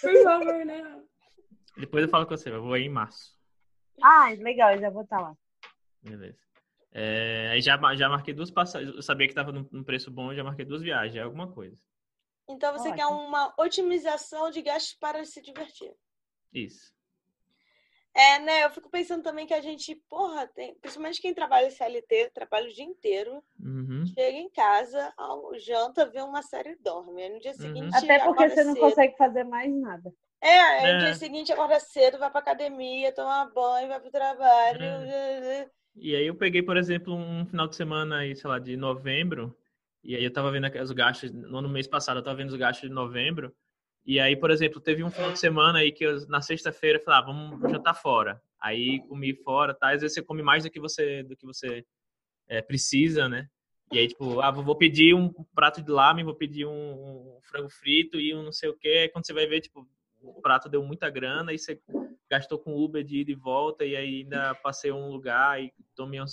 B: Por favor, não.
C: Depois eu falo com você, eu vou aí em março.
D: Ah, legal, eu já vou estar lá.
C: Beleza. É, aí já, já marquei duas passagens. Eu sabia que estava num preço bom, já marquei duas viagens, é alguma coisa.
A: Então você Ótimo. quer uma otimização de gastos para se divertir.
C: Isso.
A: É, né? Eu fico pensando também que a gente, porra, tem, principalmente quem trabalha em CLT, trabalha o dia inteiro,
C: uhum.
A: chega em casa, janta, vê uma série e dorme. Aí no dia uhum. seguinte.
D: Até porque você não
A: cedo.
D: consegue fazer mais nada.
A: É, é. no dia seguinte acorda cedo, vai pra academia, toma banho, vai pro trabalho. É.
C: E aí eu peguei, por exemplo, um final de semana aí, sei lá, de novembro, e aí eu tava vendo os gastos, no mês passado eu tava vendo os gastos de novembro. E aí, por exemplo, teve um final de semana aí que eu, na sexta-feira, falei, ah, vamos jantar fora. Aí comi fora, tá? Às vezes você come mais do que você, do que você é, precisa, né? E aí, tipo, ah, vou pedir um prato de lamen, vou pedir um, um, frango frito e um não sei o quê. Aí quando você vai ver, tipo, o prato deu muita grana e você gastou com Uber de ida e volta e aí ainda passei um lugar e tomei um,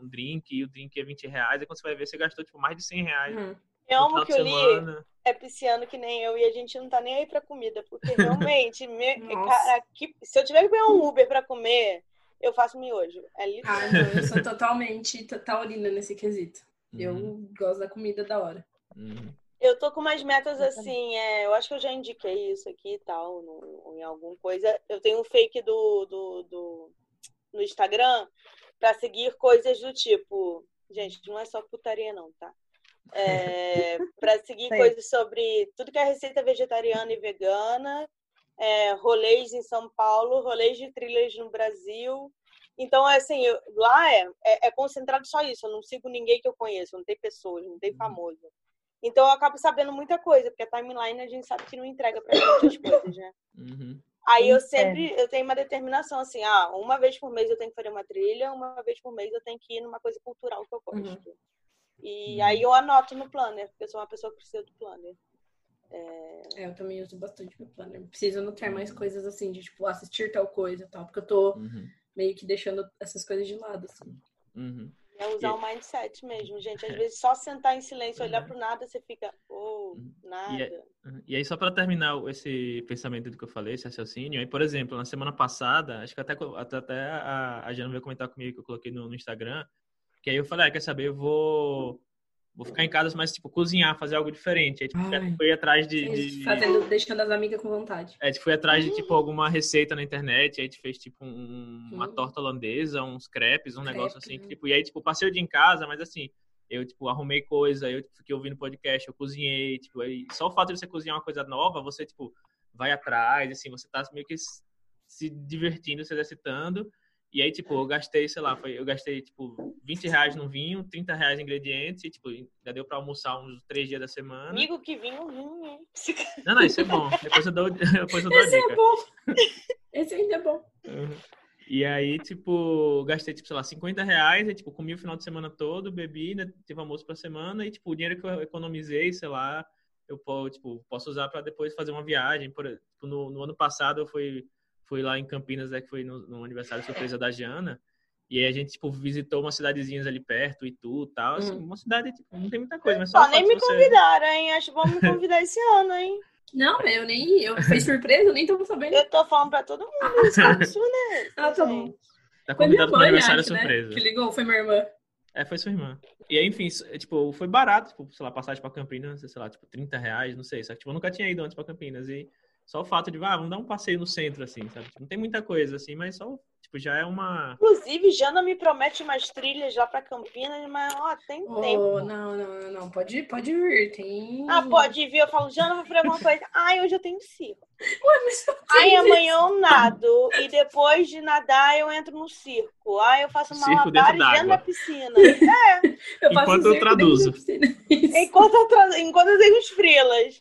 C: um drink e o drink é 20 reais. Aí quando você vai ver, você gastou, tipo, mais de 100 reais.
A: Uhum. Eu amo que eu li é pisciano que nem eu e a gente não tá nem aí pra comida, porque realmente, me, cara, aqui, se eu tiver que pegar um Uber pra comer, eu faço miojo. É
B: ah, não, eu sou totalmente taurina nesse quesito. Uhum. Eu gosto da comida da hora.
C: Uhum.
A: Eu tô com umas metas assim, é, eu acho que eu já indiquei isso aqui e tal, no, em alguma coisa. Eu tenho um fake do, do, do no Instagram para seguir coisas do tipo. Gente, não é só putaria, não, tá? É, para seguir Sim. coisas sobre tudo que é receita vegetariana e vegana, é, rolês em São Paulo, rolês de trilhas no Brasil. Então, assim, eu, lá é, é, é, concentrado só isso. Eu não sigo ninguém que eu conheço, não tem pessoas, não tem uhum. famoso. Então, eu acabo sabendo muita coisa, porque a timeline a gente sabe que não entrega pra gente as coisas, né?
C: Uhum.
A: Aí eu sempre eu tenho uma determinação assim, ah, uma vez por mês eu tenho que fazer uma trilha, uma vez por mês eu tenho que ir numa coisa cultural que eu gosto. Uhum. E uhum. aí eu anoto no planner, porque eu sou uma pessoa que precisa do planner. É...
B: é eu também uso bastante o planner. Preciso anotar mais coisas assim, de tipo, assistir tal coisa e tal, porque eu tô
C: uhum.
B: meio que deixando essas coisas de lado, assim.
C: Uhum.
A: É usar e... o mindset mesmo, gente. Às é. vezes só sentar em silêncio, olhar uhum. pro nada, você fica, oh, nada.
C: E, e aí, só para terminar esse pensamento do que eu falei, esse raciocínio, aí, por exemplo, na semana passada, acho que até, até a, a Jana veio comentar comigo que eu coloquei no, no Instagram, que aí eu falei, ah, quer saber, eu vou vou ficar em casa, mas tipo cozinhar, fazer algo diferente. Aí tipo, fui atrás de, de,
B: fazendo, deixando as amigas com vontade.
C: É, tipo, fui atrás de tipo alguma receita na internet, aí a gente fez tipo um, uma torta holandesa, uns crepes, um Crepe, negócio assim, que, tipo, e aí tipo passei o dia em casa, mas assim, eu tipo arrumei coisa, eu tipo, fiquei ouvindo podcast, eu cozinhei, tipo, aí só o fato de você cozinhar uma coisa nova, você tipo vai atrás, assim, você tá meio que se divertindo, se exercitando. E aí, tipo, eu gastei, sei lá, foi, eu gastei, tipo, 20 reais no vinho, 30 reais em ingredientes, e, tipo, ainda deu pra almoçar uns três dias da semana.
A: Amigo, que vinho ruim, hein?
C: Não, não, isso é bom. Depois eu dou, depois eu dou
B: Esse a é dica. é bom. Esse ainda é bom.
C: Uhum. E aí, tipo, gastei, tipo, sei lá, 50 reais, e, tipo, comi o final de semana todo, bebi, né, tive almoço pra semana, e, tipo, o dinheiro que eu economizei, sei lá, eu, tipo, posso usar para depois fazer uma viagem. Por, tipo, no, no ano passado eu fui fui lá em Campinas, é que foi no, no aniversário surpresa da Jana. E aí a gente, tipo, visitou umas cidadezinhas ali perto, Itu e tal. Assim, hum. Uma cidade, tipo, não tem muita coisa, mas só.
A: só nem me você... convidaram, hein? Acho que vão me convidar esse ano, hein?
B: Não, eu nem. Eu fiz surpresa, eu nem tô sabendo.
A: Eu tô falando pra todo mundo isso, né?
B: Ah, tá bom.
C: Tá convidado pro aniversário acho, né? surpresa. Né?
B: Que ligou, foi minha irmã.
C: É, foi sua irmã. E aí, enfim, tipo, foi barato, tipo, sei lá, passagem pra Campinas, sei lá, tipo, 30 reais, não sei. Só que, tipo, eu nunca tinha ido antes pra Campinas. E só o fato de, ah, vamos dar um passeio no centro, assim, sabe? Não tem muita coisa, assim, mas só Tipo, já é uma.
A: Inclusive, Jana me promete umas trilhas lá pra Campinas, mas ó, tem
B: oh,
A: tempo.
B: Não, não, não, Pode, pode vir, tem.
A: Ah, pode vir. Eu falo, Jana, vou fazer alguma coisa. Ai, hoje eu tenho circo.
B: Ué, mas eu
A: Ai, amanhã eu nado. E depois de nadar, eu entro no circo. Ai, eu faço uma dentro, dentro da piscina. É.
C: Eu Enquanto eu traduzo.
A: Enquanto eu, tra... Enquanto eu tenho os frilas.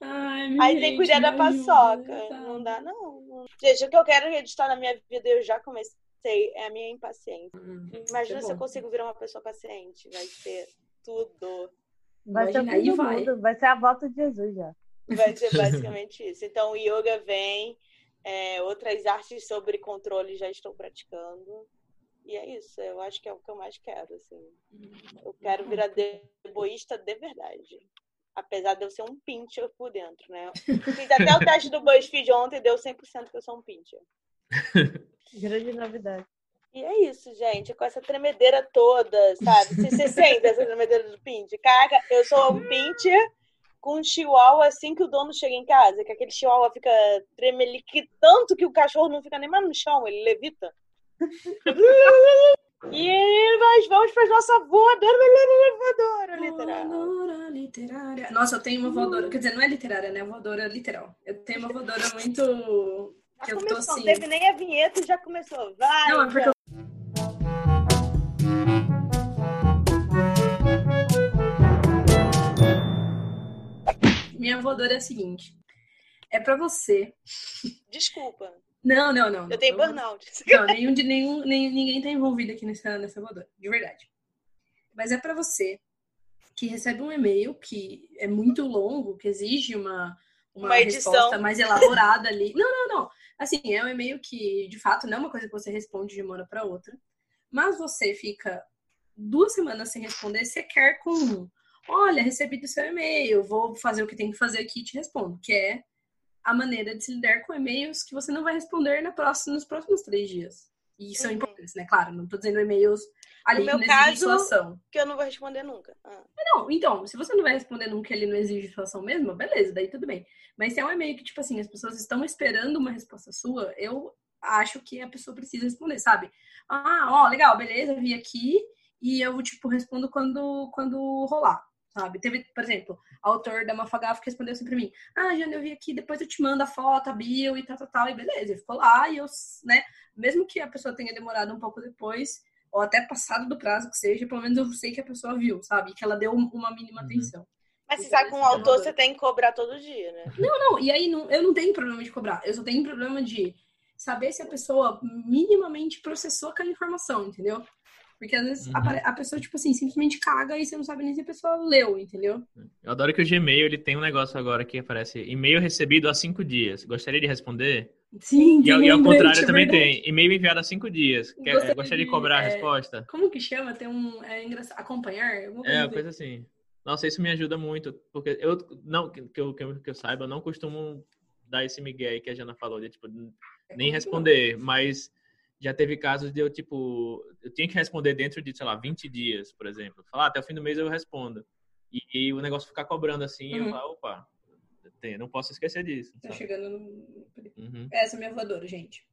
B: Ai,
A: Aí tem que cuidar da paçoca. Tá. Não dá, não. Gente, o que eu quero registrar na minha vida, eu já comecei, é a minha impaciência. Hum, Imagina se eu consigo virar uma pessoa paciente. Vai ser tudo.
D: Vai ser aí vai. vai ser a volta de Jesus já.
A: Vai ser basicamente isso. Então, o yoga vem, é, outras artes sobre controle já estou praticando. E é isso, eu acho que é o que eu mais quero, assim. Eu quero virar deboísta de verdade. Apesar de eu ser um pincher por dentro, né? Fiz até o teste do BuzzFeed ontem e deu 100% que eu sou um pincher.
D: Grande novidade.
A: E é isso, gente. Com essa tremedeira toda, sabe? Se você sente essa tremedeira do pincher. Caraca, eu sou um pincher com um chihuahua assim que o dono chega em casa, que aquele chihuahua fica tremelique tanto que o cachorro não fica nem mais no chão, ele levita. E nós vamos para nossa voadora, voadora literária.
B: Voadora literária. Nossa, eu tenho uma voadora. Quer dizer, não é literária, né? Voadora literal. Eu tenho uma voadora muito.
A: Já que começou, eu tô assim. Não teve nem a vinheta e já começou. Vai! Não, é porque eu...
B: Minha voadora é a seguinte. É para você.
A: Desculpa.
B: Não, não, não.
A: Eu tenho burnout.
B: Não, nenhum de nenhum, nem, ninguém tá envolvido aqui nessa, nessa voadora, de verdade. Mas é para você que recebe um e-mail que é muito longo, que exige uma, uma, uma resposta mais elaborada ali. Não, não, não. Assim, é um e-mail que, de fato, não é uma coisa que você responde de uma hora para outra. Mas você fica duas semanas sem responder, você quer com olha, recebi do seu e-mail, vou fazer o que tem que fazer aqui e te respondo, que é a maneira de se lidar com e-mails que você não vai responder na próxima, nos próximos três dias. E são uhum. importantes, né? Claro, não tô dizendo e-mails ali
A: no meu caso, que eu não vou responder nunca. Ah.
B: Não, então, se você não vai responder nunca ele não exige situação mesmo, beleza, daí tudo bem. Mas se é um e-mail que, tipo assim, as pessoas estão esperando uma resposta sua, eu acho que a pessoa precisa responder, sabe? Ah, ó, legal, beleza, vi aqui e eu, tipo, respondo quando, quando rolar sabe? Teve, por exemplo, autor da Mafagaf que respondeu assim pra mim: Ah, Jana, eu vi aqui, depois eu te mando a foto, a bio e tal, tal, tal. E beleza, ele ficou lá e eu, né? Mesmo que a pessoa tenha demorado um pouco depois, ou até passado do prazo que seja, pelo menos eu sei que a pessoa viu, sabe? Que ela deu uma mínima uhum. atenção.
A: Mas você sabe, com um autor você tem que cobrar todo dia, né?
B: Não, não, e aí não, eu não tenho problema de cobrar, eu só tenho problema de saber se a pessoa minimamente processou aquela informação, entendeu? Porque às vezes uhum. a, pessoa, tipo assim, simplesmente caga e você não sabe nem se a pessoa leu, entendeu?
C: Eu adoro que o Gmail ele tem um negócio agora que aparece e-mail recebido há cinco dias. Gostaria de responder?
B: Sim,
C: e, e ao contrário também tem. E-mail enviado há cinco dias. Quer, gostaria, gostaria de, cobrar é, a resposta?
B: Como que chama? Tem um. É engraçado. Acompanhar?
C: É, coisa assim. Nossa, isso me ajuda muito. Porque eu, não, que eu, que eu, que eu saiba, eu não costumo dar esse migué aí que a Jana falou, de tipo, é nem responder, mas já teve casos de eu, tipo, eu tinha que responder dentro de, sei lá, 20 dias, por exemplo. Falar, ah, até o fim do mês eu respondo. E, e o negócio ficar cobrando assim, uhum. eu falo, opa, tem, não posso esquecer disso.
B: Tá sabe? chegando no. Uhum. Essa é minha voadora, gente.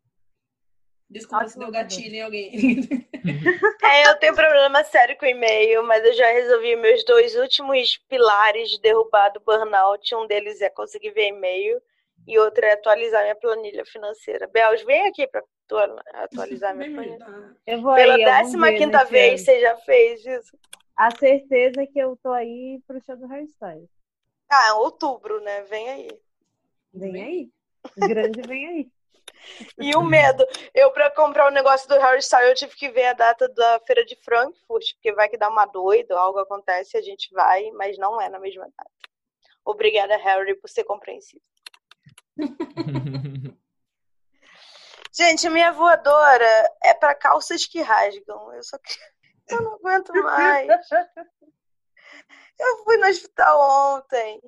B: Desculpa se deu gatilho em alguém.
A: é, eu tenho problema sério com e-mail, mas eu já resolvi meus dois últimos pilares de derrubar do burnout. Um deles é conseguir ver e-mail e outro é atualizar minha planilha financeira. Belos, vem aqui para atualizar minha planilha.
D: Eu vou
A: Pela décima quinta vez você já fez isso.
D: A certeza que eu tô aí pro show do Hairstyle.
A: Ah, é outubro, né? Vem aí.
D: Vem aí. Grande vem aí.
A: E o medo. Eu, para comprar o negócio do Hairstyle, eu tive que ver a data da feira de Frankfurt, porque vai que dá uma doida, algo acontece, a gente vai, mas não é na mesma data. Obrigada, Harry, por ser compreensivo. Gente, minha voadora é para calças que rasgam. Eu só eu não aguento mais. Eu fui no hospital ontem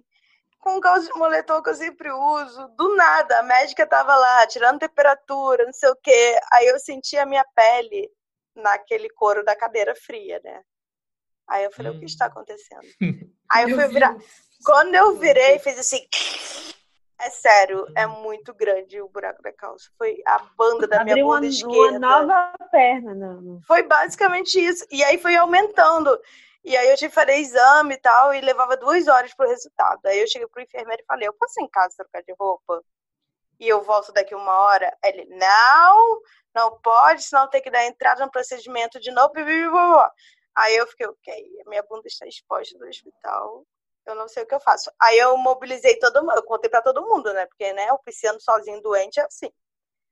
A: com calça de moletom que eu sempre uso. Do nada, a médica tava lá tirando temperatura, não sei o quê. Aí eu senti a minha pele naquele couro da cadeira fria, né? Aí eu falei, hum. o que está hum. acontecendo? Aí eu fui virar. Quando eu virei, fiz assim. É sério, é muito grande o buraco da calça. Foi a banda da minha
D: Abriu
A: bunda
D: uma,
A: esquerda.
D: uma nova perna. Não.
A: Foi basicamente isso. E aí foi aumentando. E aí eu tive que fazer exame e tal, e levava duas horas pro resultado. Aí eu cheguei pro enfermeiro e falei, eu posso ir em casa trocar de roupa? E eu volto daqui uma hora? Ele, não, não pode, senão tem que dar entrada no procedimento de novo. Aí eu fiquei, ok, minha bunda está exposta no hospital, eu não sei o que eu faço. Aí eu mobilizei todo mundo, eu contei pra todo mundo, né? Porque, né, o pisciano sozinho doente é assim.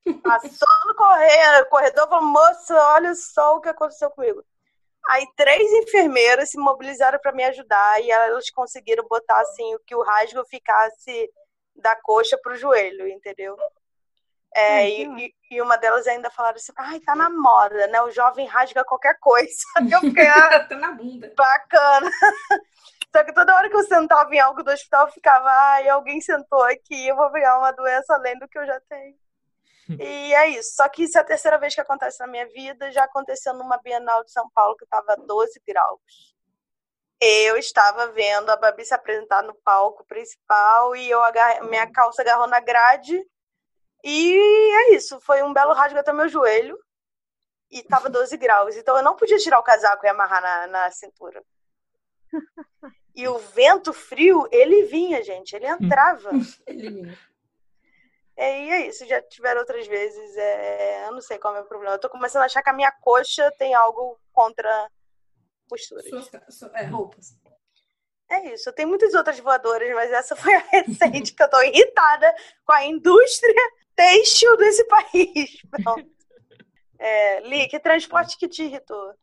A: Passou no corredor, corredor falou, moça, olha só o que aconteceu comigo. Aí três enfermeiras se mobilizaram para me ajudar e elas conseguiram botar assim o que o rasgo ficasse da coxa pro joelho, entendeu? É, e, e- e uma delas ainda falaram assim, ai, tá na moda, né? O jovem rasga qualquer coisa. Eu fiquei, ah,
B: tá na bunda.
A: bacana. Só que toda hora que eu sentava em algo do hospital, eu ficava, ai, alguém sentou aqui, eu vou pegar uma doença além do que eu já tenho. E é isso. Só que isso é a terceira vez que acontece na minha vida. Já aconteceu numa Bienal de São Paulo que estava 12 graus. Eu estava vendo a Babi se apresentar no palco principal e eu agarrei, minha calça agarrou na grade. E é isso. Foi um belo rasgo até meu joelho. E tava 12 graus. Então eu não podia tirar o casaco e amarrar na, na cintura. E o vento frio, ele vinha, gente. Ele entrava.
B: Ele vinha.
A: É, e é isso, já tiveram outras vezes. É, eu não sei qual é o meu problema. Eu tô começando a achar que a minha coxa tem algo contra costuras.
B: Suas ca- su- é, roupas.
A: É isso, eu tenho muitas outras voadoras, mas essa foi a recente que eu tô irritada com a indústria têxtil desse país. Pronto. É, Li, que transporte que te irritou?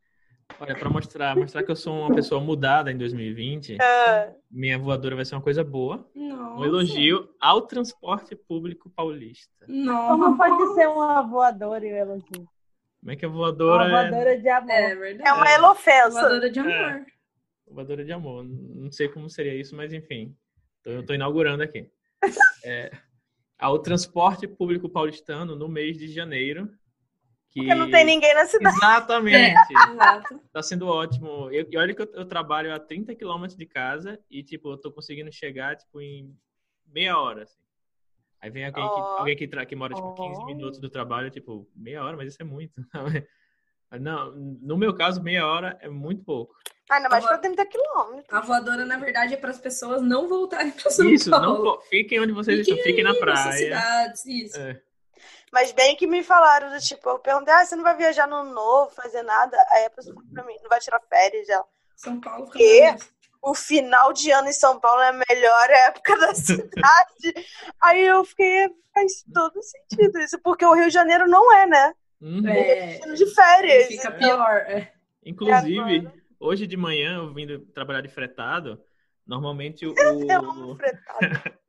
C: Olha, para mostrar, mostrar que eu sou uma pessoa mudada em 2020,
A: Ah,
C: minha voadora vai ser uma coisa boa.
B: Nossa.
C: Um elogio ao transporte público paulista.
B: Nossa.
D: Como pode ser uma voadora e um elogio?
C: Como é que a
D: Uma
C: voadora é
D: voadora de amor.
B: É verdade.
A: é uma elofensa.
B: Voadora de amor.
C: voadora de amor? Não sei como seria isso, mas enfim. Então, eu estou inaugurando aqui. É, ao transporte público paulistano no mês de janeiro. Que...
A: Porque não tem ninguém na cidade.
C: Exatamente.
B: Exato.
C: Tá sendo ótimo. Eu, e olha que eu, eu trabalho a 30 quilômetros de casa e, tipo, eu tô conseguindo chegar, tipo, em meia hora, assim. Aí vem alguém que,
A: Ó.
C: alguém que, tra- que mora, tipo, 15
D: Ó.
C: minutos do trabalho, tipo, meia hora, mas isso é muito. Não, no meu caso, meia hora é muito pouco.
A: Ainda mais
B: Agora-
A: pra 30 quilômetros.
B: A voadora, na verdade, é para as pessoas não voltarem para São
C: Isso,
B: Paulo.
C: não po- fiquem onde vocês estão, fiquem na praia.
B: cidades, isso.
C: É.
A: Mas bem que me falaram do tipo, eu perguntei, ah, você não vai viajar no novo, fazer nada? Aí a pessoa falou pra mim, não vai tirar férias já.
B: São Paulo maravilhoso.
A: O final de ano em São Paulo é a melhor época da cidade. Aí eu fiquei, faz todo sentido isso, porque o Rio de Janeiro não é, né?
C: Uhum.
B: É,
A: Sendo de férias.
B: fica
A: então-
B: pior. é.
C: Inclusive, hoje de manhã, eu vindo trabalhar de fretado, normalmente o.
A: Eu amo fretado.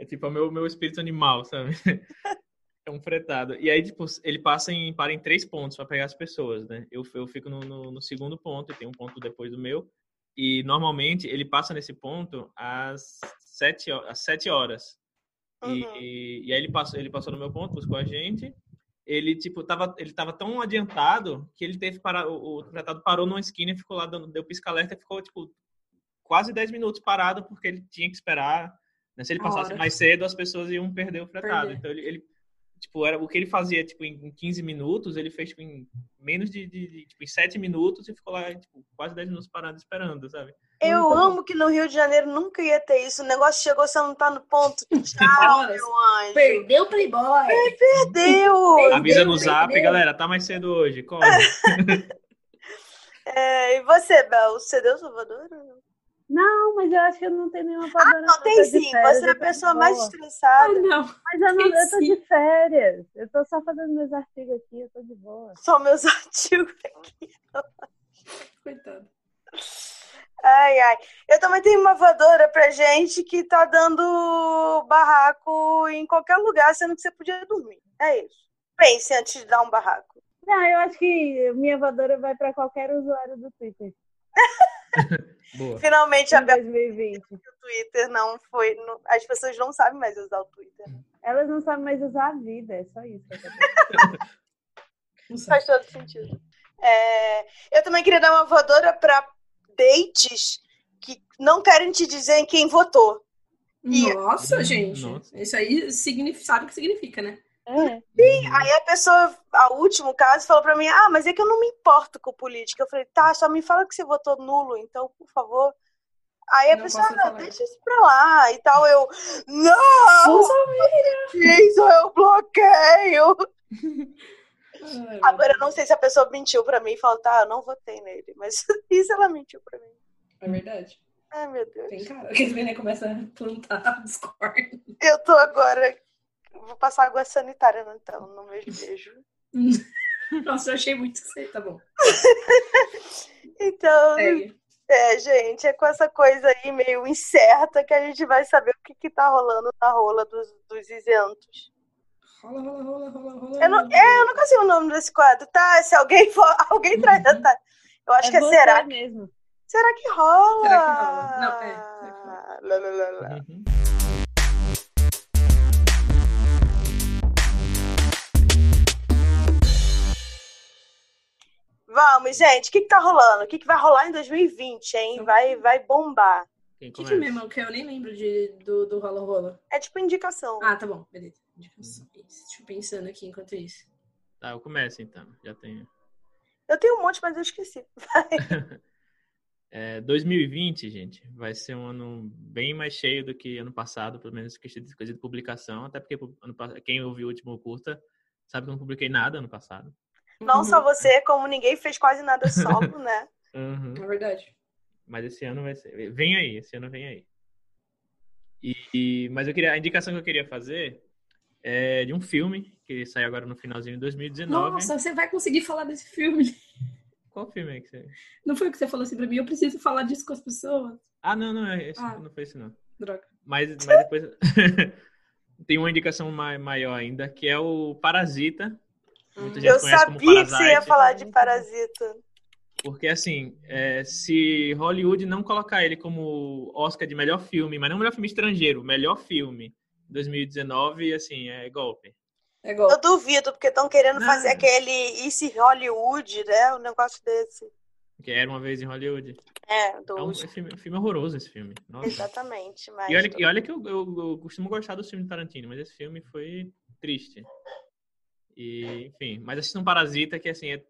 C: É tipo o meu, meu espírito animal, sabe? É um fretado. E aí, tipo, ele passa em, para em três pontos para pegar as pessoas, né? Eu, eu fico no, no, no segundo ponto, e tem um ponto depois do meu. E normalmente ele passa nesse ponto às sete, às sete horas. E,
A: Uhum.
C: e, e aí ele passou, ele passou no meu ponto, buscou a gente. Ele, tipo, tava, ele tava tão adiantado que ele teve que parar. O, o tratado parou numa esquina e ficou lá, dando, deu pisca-alerta e ficou, tipo, quase 10 minutos parado, porque ele tinha que esperar. Né? Se ele passasse mais cedo, as pessoas iam perder o fretado. Então ele, ele, tipo, era o que ele fazia, tipo, em 15 minutos, ele fez, tipo, em menos de, de, de tipo, em 7 minutos e ficou lá, tipo, quase 10 minutos parado esperando, sabe?
A: Eu
B: Muito bom.
A: amo que no Rio de Janeiro nunca ia ter isso. O negócio chegou, você não tá no ponto. Tchau, meu anjo.
B: Perdeu o Playboy.
A: Perdeu.
C: Avisa no
B: Deus,
C: zap, galera, tá mais cedo hoje, corre.
A: É, e você, Bel, você deu Salvador?
D: Não, mas eu acho que eu não tenho nenhuma
A: Ah,
D: voadora.
A: não, tem sim.
D: férias,
A: Você é a pessoa
D: de
A: mais
D: boa.
B: Ah,
A: estressada.
B: não.
D: Mas eu, não, eu tô
B: sim.
D: de férias. Eu tô só fazendo meus artigos aqui, eu tô de boa.
A: São meus artigos aqui.
B: Coitado.
A: Ai, ai. Eu também tenho uma voadora pra gente que tá dando barraco em qualquer lugar, sendo que você podia dormir. É isso. Pense antes de dar um barraco.
D: Não, eu acho que minha voadora vai para qualquer usuário do Twitter
C: Boa.
A: Finalmente a Bel
D: 2020.
A: o Twitter não foi. no- As pessoas não sabem mais usar o Twitter.
D: Elas não sabem mais usar a vida, é só isso.
B: Não.
A: Faz todo sentido. É, eu também queria dar uma voadora pra dates que não querem te dizer em quem votou. E-
B: Nossa,
C: Hum,
B: gente.
C: nossa.
B: Isso aí significa, sabe o que significa, né?
D: É.
A: Aí a pessoa, a último caso, falou pra mim: Ah, mas é que eu não me importo com política. Eu falei: Tá, só me fala que você votou nulo, então, por favor. Aí a
B: Não
A: pessoa, ah, não,
B: falar.
A: deixa isso pra lá e tal. Eu, não! Isso eu bloqueio!
B: Ai,
A: Agora eu não sei se a pessoa mentiu pra mim e falou: Tá, eu não votei nele. Mas isso ela mentiu pra mim.
B: É verdade.
A: Ai, meu Deus.
B: Tem cara. Que né, começa a plantar Discord.
A: Eu tô agora. Vou passar água sanitária então, no meu beijo.
B: Nossa, eu achei muito feio. Tá bom.
A: Então,
B: Segue.
A: é, gente, é com essa coisa aí meio incerta que a gente vai saber o que, que tá rolando na rola dos, dos isentos.
B: Rola, rola, rola, rola, rola.
A: Eu não, é, eu não consigo o nome desse quadro, tá? Se alguém for, alguém traz.
B: Uhum.
A: Tá. Eu acho que é será.
D: mesmo.
A: Será que rola?
B: Será que rola? Não, é, será que rola?
A: Lá, lá, lá, lá.
C: Uhum.
A: Vamos, gente, o que, que tá rolando? O que, que vai rolar em 2020, hein? Vai, vai bombar.
B: O que, que mesmo? Que eu nem lembro de, do, do rola rola.
A: É tipo indicação.
B: Ah, tá bom, beleza. Indicação. Deixa eu pensando aqui enquanto isso.
C: Tá, eu começo então. Já tenho.
A: Eu tenho um monte, mas eu esqueci.
C: É, 2020, gente, vai ser um ano bem mais cheio do que ano passado, pelo menos questão de coisa de publicação, até porque ano, quem ouviu o último curta sabe que eu não publiquei nada ano passado.
A: Não
B: Uhum.
A: só você, como ninguém fez quase nada solo, né?
C: Uhum.
B: É verdade.
C: Mas esse ano vai ser. Vem aí, esse ano vem aí. E, e- mas eu queria, a indicação que eu queria fazer é de um filme que saiu agora no finalzinho de 2019.
B: Nossa, você vai conseguir falar desse filme.
C: Qual filme é que você.
B: Não foi o que você falou assim pra mim? Eu preciso falar disso com as pessoas.
C: Ah, não, não, é esse,
B: Ah.
C: não foi esse não.
B: Droga.
C: Mas, mas depois. tem uma indicação mai- maior ainda, que é o Parasita. Muita gente
A: Eu
C: conhece como
A: sabia que você ia
C: Parasite.
A: falar de Parasita.
C: Porque, assim, é, se Hollywood não colocar ele como Oscar de melhor filme, mas não melhor filme estrangeiro, melhor filme, 2019, assim, é golpe.
B: É igual.
A: Eu duvido, porque estão querendo
C: Não.
A: fazer aquele Easy Hollywood, né? Um negócio desse.
C: Que era uma vez em Hollywood.
A: É, do
C: É um, filme, filme horroroso esse filme. Nossa.
A: Exatamente. Mas
C: E olha, e olha que eu, eu- eu costumo gostar dos filmes de Tarantino, mas esse filme foi triste. E, enfim, mas assistam Parasita, que assim, é...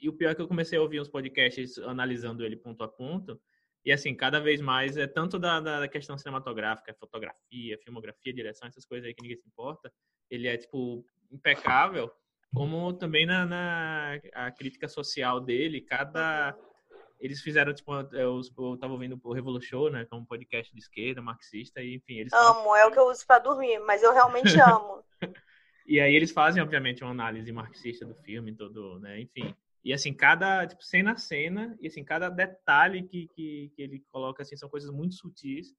C: e o pior é que eu comecei a ouvir uns podcasts analisando ele ponto a ponto, e assim, cada vez mais é tanto da, da questão cinematográfica, fotografia, filmografia, direção, essas coisas aí que ninguém se importa, ele é, tipo, impecável, como também na, na a crítica social dele, cada... Eles fizeram, tipo, eu, eu tava ouvindo o Revolution, né, que é um podcast de esquerda, marxista, e enfim, eles falam-
A: amo, é o que eu uso pra dormir, mas eu realmente amo.
C: E aí eles fazem, obviamente, uma análise marxista do filme, todo, né? Enfim. E assim, cada, tipo, cena a cena, e assim, cada detalhe que, que, que ele coloca, assim, são coisas muito sutis,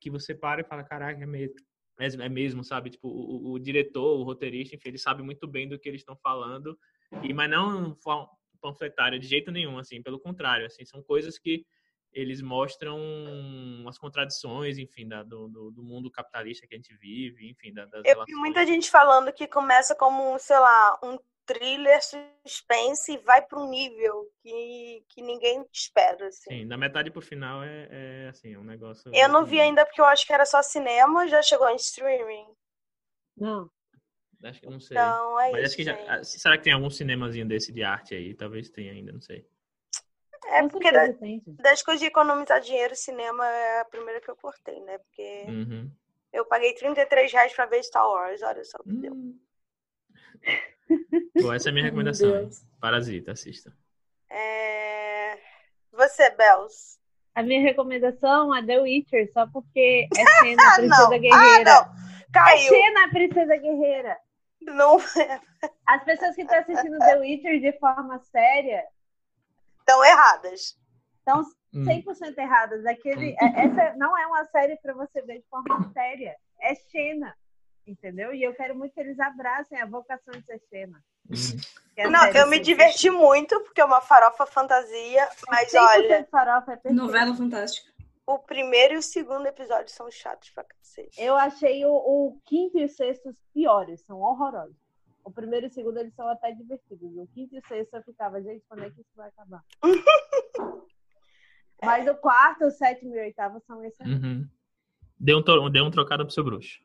C: que você para e fala, caraca, é mesmo, é, é mesmo sabe? Tipo, o, o- diretor, o roteirista, enfim, ele sabe muito bem do que eles estão falando, e, mas não panfletário de jeito nenhum, assim, pelo contrário, assim, são coisas que eles mostram as contradições, enfim, da, do, do, do mundo capitalista que a gente vive, enfim, da, das
A: Eu vi
C: relações.
A: muita gente falando que começa como, sei lá, um thriller suspense e vai para um nível que, que ninguém espera. Assim.
C: Sim, da metade pro final é, é assim, é um negócio.
A: Eu não vi ainda porque eu acho que era só cinema, já chegou em streaming.
D: Não.
C: Acho que eu não sei.
A: Então é
C: Mas
A: isso.
C: acho que já. ah, Será que tem algum cinemazinho desse de arte aí? Talvez tenha ainda, não sei.
A: É
D: Com
A: porque da-
D: certeza gente.
A: das coisas de economizar dinheiro, cinema é a primeira que eu cortei, né? Porque
C: Uhum.
A: eu paguei 33 reais pra ver Star Wars, olha só o que deu.
C: Hum. Bom, essa é a minha recomendação. Parasita, assista.
A: É... Você, Bels.
D: A minha recomendação é The Witcher, só porque é Xena, a
A: Ah,
D: princesa
A: não.
D: guerreira.
A: Ah, não.
D: é
A: Caiu.
D: Xena, a princesa guerreira.
A: Não
D: As pessoas que estão assistindo The Witcher de forma séria
A: estão erradas.
D: estão
C: Hum.
D: 100% erradas. Aquele, é- essa não é uma série para você ver de forma séria. É Xena, entendeu? E eu quero muito que eles abracem a vocação de ser Xena. É
A: Não, eu me diverti muito, porque é uma farofa fantasia, mas
D: 100%
A: olha,
D: farofa é.
B: Novela fantástica.
A: o primeiro e o segundo episódio são chatos pra cacete.
D: Eu achei o, o quinto e o sexto os piores, são horrorosos. O primeiro e o segundo eles são até divertidos. O quinto e o sexto eu ficava, gente, quando é que isso vai acabar? Mas o quarto, o sétimo e o oitavo são excelentes.
C: Uhum. Dê um, to- dê um trocado pro seu bruxo.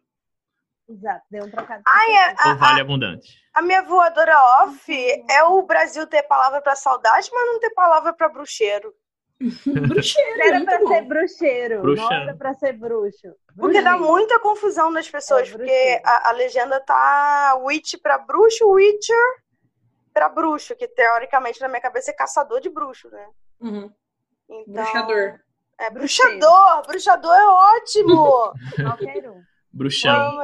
D: Exato, deu um trocado.
A: Ai, é,
C: Ou
A: a,
C: vale
A: a,
C: abundante.
A: a minha voadora off é o Brasil ter palavra pra saudade, mas não ter palavra pra bruxeiro.
B: Bruxeiro,
D: Era pra
B: bom.
D: ser bruxeiro, não
C: Bruxão.
D: era pra ser bruxo.
A: Porque dá muita confusão nas pessoas,
D: É,
A: porque a, a legenda tá witch pra bruxo, witcher pra bruxo, que teoricamente na minha cabeça é caçador de bruxo, né?
B: Uhum.
A: Então,
B: Bruxador.
A: É
D: Bruxeiro.
A: bruxador, bruxador é ótimo.
D: Qualquer um.
C: Bruxão.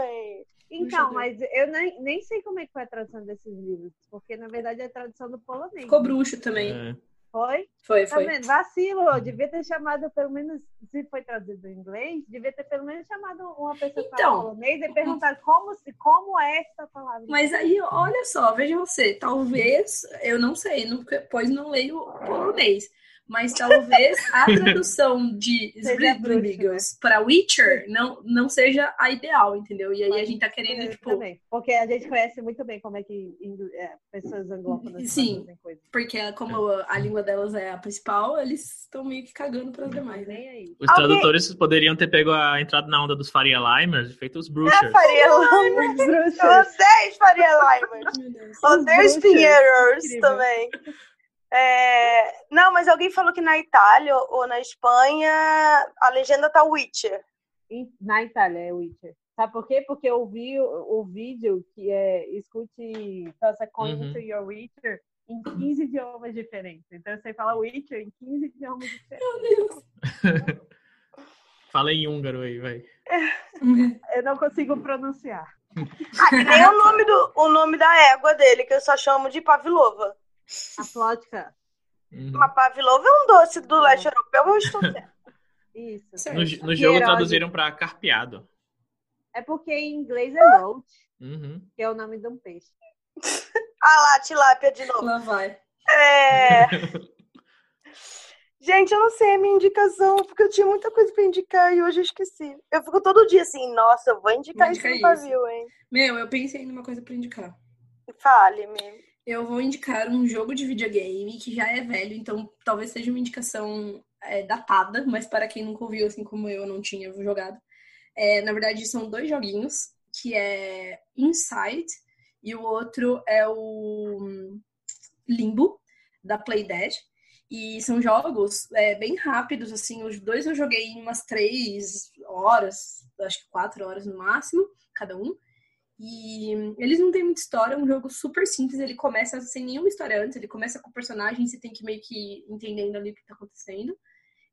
D: Então,
B: Bruxador.
D: mas eu nem, nem sei como é que foi a tradução desses livros, porque na verdade é a tradução do polonês.
B: Ficou bruxo também.
C: É.
D: Foi?
B: Foi,
D: Tá
B: foi.
D: vendo? Vacilo, devia ter chamado pelo menos, se foi traduzido em inglês, devia ter pelo menos chamado uma pessoa que
B: Então.
D: fala polonês e perguntado como, se, como é essa palavra.
B: Mas aí, olha só, veja você, talvez, eu não sei, não, pois não leio polonês, mas talvez a tradução de
D: Seja
B: Splitbigos para Witcher não, não seja a ideal, entendeu? E aí a gente tá querendo,
D: Eu
B: tipo,
D: também, porque a gente conhece muito bem como é que é, pessoas anglófonas
B: Sim.
D: coisas.
B: porque como a, a língua delas é a principal, eles estão meio que cagando para as demais, né?
D: Nem aí.
C: Os
A: Alguém-
C: tradutores poderiam ter pego a entrada na onda dos Faria Limers e feito os
A: É
C: Bruxers.
A: Faria Limers. Odeio Faria Limers. Odeio. Spinheiros
D: Incrível.
A: também. É, Não, mas alguém falou que na Itália ou na Espanha a legenda tá Witcher.
D: Na Itália é Witcher. Sabe por quê? Porque eu vi o, o vídeo que é escute Toss a Coin
C: Uhum.
D: into Your Witcher em 15 idiomas diferentes. Então você fala Witcher em 15 idiomas diferentes.
C: Fala em húngaro aí, vai.
D: Eu não consigo pronunciar.
A: Ah, nem o nome, do, o nome da égua dele, que eu só chamo de Pavlova.
D: A plótica.
C: Uhum.
A: Uma Pavlova é um doce do leste europeu, eu estou certa.
D: Isso.
B: Certo.
C: No, no jogo traduziram pra carpeado.
D: É porque em inglês é roach,
C: Uhum.
D: que é o nome de um peixe.
A: Ah lá, tilápia de novo.
B: Lá vai.
A: É... Gente, eu não sei a minha indicação, porque eu tinha muita coisa pra indicar e hoje eu esqueci. Eu fico todo dia assim, nossa, eu vou indicar
B: Vou
A: isso
B: indicar
A: no
B: isso.
A: pavio, hein?
B: Meu, eu pensei numa coisa pra indicar.
A: Fale-me.
B: Eu vou indicar um jogo de videogame que já é velho, então talvez seja uma indicação é, datada, mas para quem nunca ouviu, assim como eu, não tinha jogado. É, na verdade, são dois joguinhos, que é Inside e o outro é o hum, Limbo, da Playdead. E são jogos é, bem rápidos, assim, os dois eu joguei em umas três horas, acho que quatro horas no máximo, cada um. E eles não têm muita história, é um jogo super simples, ele começa sem nenhuma história antes, ele começa com o personagem, você tem que meio que entendendo ali o que tá acontecendo.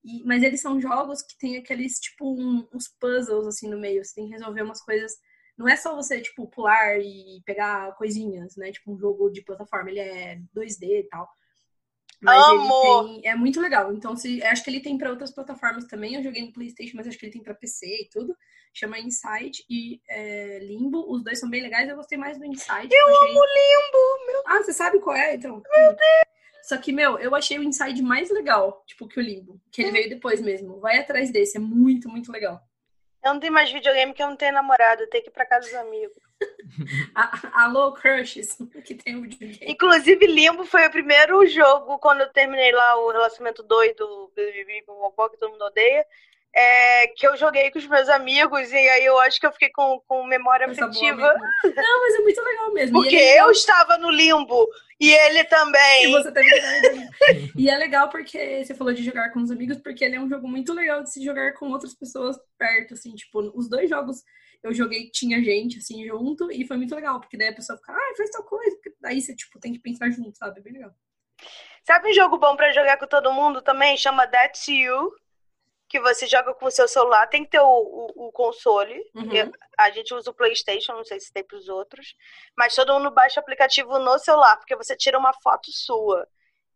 B: E, mas eles são jogos que tem aqueles, tipo, um- uns puzzles assim no meio, você tem que resolver umas coisas. Não é só você, tipo, pular e pegar coisinhas, né? Tipo, um jogo de plataforma, ele é 2D e tal. Mas tem. É muito legal. Então, se, acho que ele tem para outras plataformas também. Eu joguei no PlayStation, mas acho que ele tem para PC e tudo. Chama Inside e é, Limbo. Os dois são bem legais. Eu gostei mais do Inside. Eu amo
A: Limbo, meu
B: Ah, você sabe qual é, então? Meu Deus! Só que, meu, eu achei o Inside mais legal, tipo, que o Limbo. Que ele veio depois mesmo. Vai atrás desse, é muito, muito legal.
A: Eu não tenho mais videogame que eu não tenho namorado, eu tenho que ir pra casa dos amigos.
B: Alô, Crushes, que tem o videogame.
A: Inclusive, Limbo foi o primeiro jogo, quando eu terminei lá o relacionamento doido, que todo mundo odeia, é, que eu joguei com os meus amigos, e aí eu acho que eu fiquei com, com memória
B: Essa
A: afetiva.
B: Não, mas é muito legal mesmo. E
A: Porque
B: é
A: eu estava no limbo e ele
B: E
A: também.
B: você que dar ideia. E é legal porque você falou de jogar com os amigos, porque ele é um jogo muito legal de se jogar com outras pessoas perto, assim, tipo, os dois jogos eu joguei tinha gente, assim, junto, e foi muito legal, porque daí a pessoa fica, ah, faz tal coisa, porque daí você, tipo, tem que pensar junto, sabe? É bem legal.
A: Sabe um jogo bom pra jogar com todo mundo também? Chama That's You. Que você joga com o seu celular. Tem que ter o, o, o console.
B: Uhum.
A: Eu- a gente usa o PlayStation, não sei se tem pros outros. Mas todo mundo baixa o aplicativo no celular, porque você tira uma foto sua.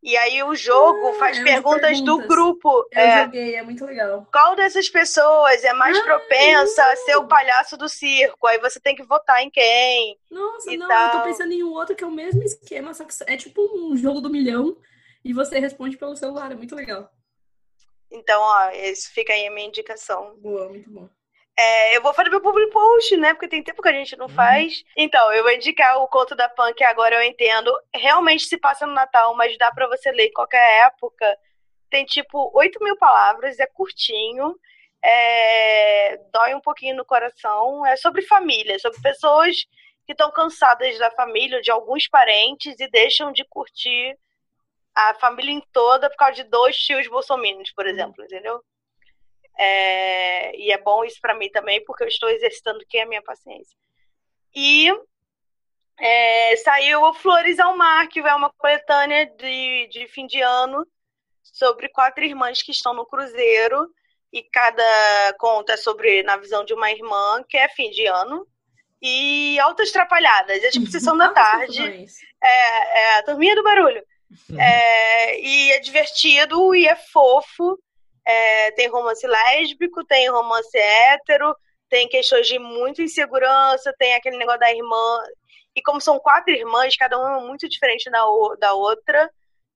A: E aí o jogo
B: Ah,
A: faz
B: é de
A: perguntas, do
B: perguntas.
A: grupo.
B: Eu
A: É,
B: joguei, é muito legal.
A: qual dessas pessoas é mais
B: Ah,
A: propensa a ser o palhaço do circo? Aí você tem que votar em quem.
B: Nossa, não, eu tô
A: tal.
B: pensando em um outro que é o mesmo esquema, só que é tipo um jogo do milhão, e você responde pelo celular, é muito legal.
A: Então, ó, esse fica aí a minha indicação.
B: Boa, muito bom.
A: É, eu vou fazer meu public post, né? Porque tem tempo que a gente não
C: Uhum.
A: faz. Então, eu vou indicar o conto da Pan, que agora eu entendo. Realmente se passa no Natal, mas dá pra você ler em qualquer época. Tem tipo 8 mil palavras, é curtinho. é, dói um pouquinho no coração. É sobre família, sobre pessoas que estão cansadas da família, de alguns parentes e deixam de curtir a família em toda por causa de dois tios bolsominions, por exemplo, entendeu? É, e é bom isso para mim também, porque eu estou exercitando quem é a minha paciência. E é, saiu Flores ao Mar, que é uma coletânea de, de fim de ano sobre quatro irmãs que estão no cruzeiro e cada conta é sobre na visão de uma irmã que é fim de ano e altas trapalhadas, é tipo sessão da tarde, é, é a turminha do barulho. É, e é divertido e é fofo. É, tem romance lésbico, tem romance hétero, tem questões de muita insegurança, tem aquele negócio da irmã. E como são quatro irmãs, cada uma muito diferente da, da outra,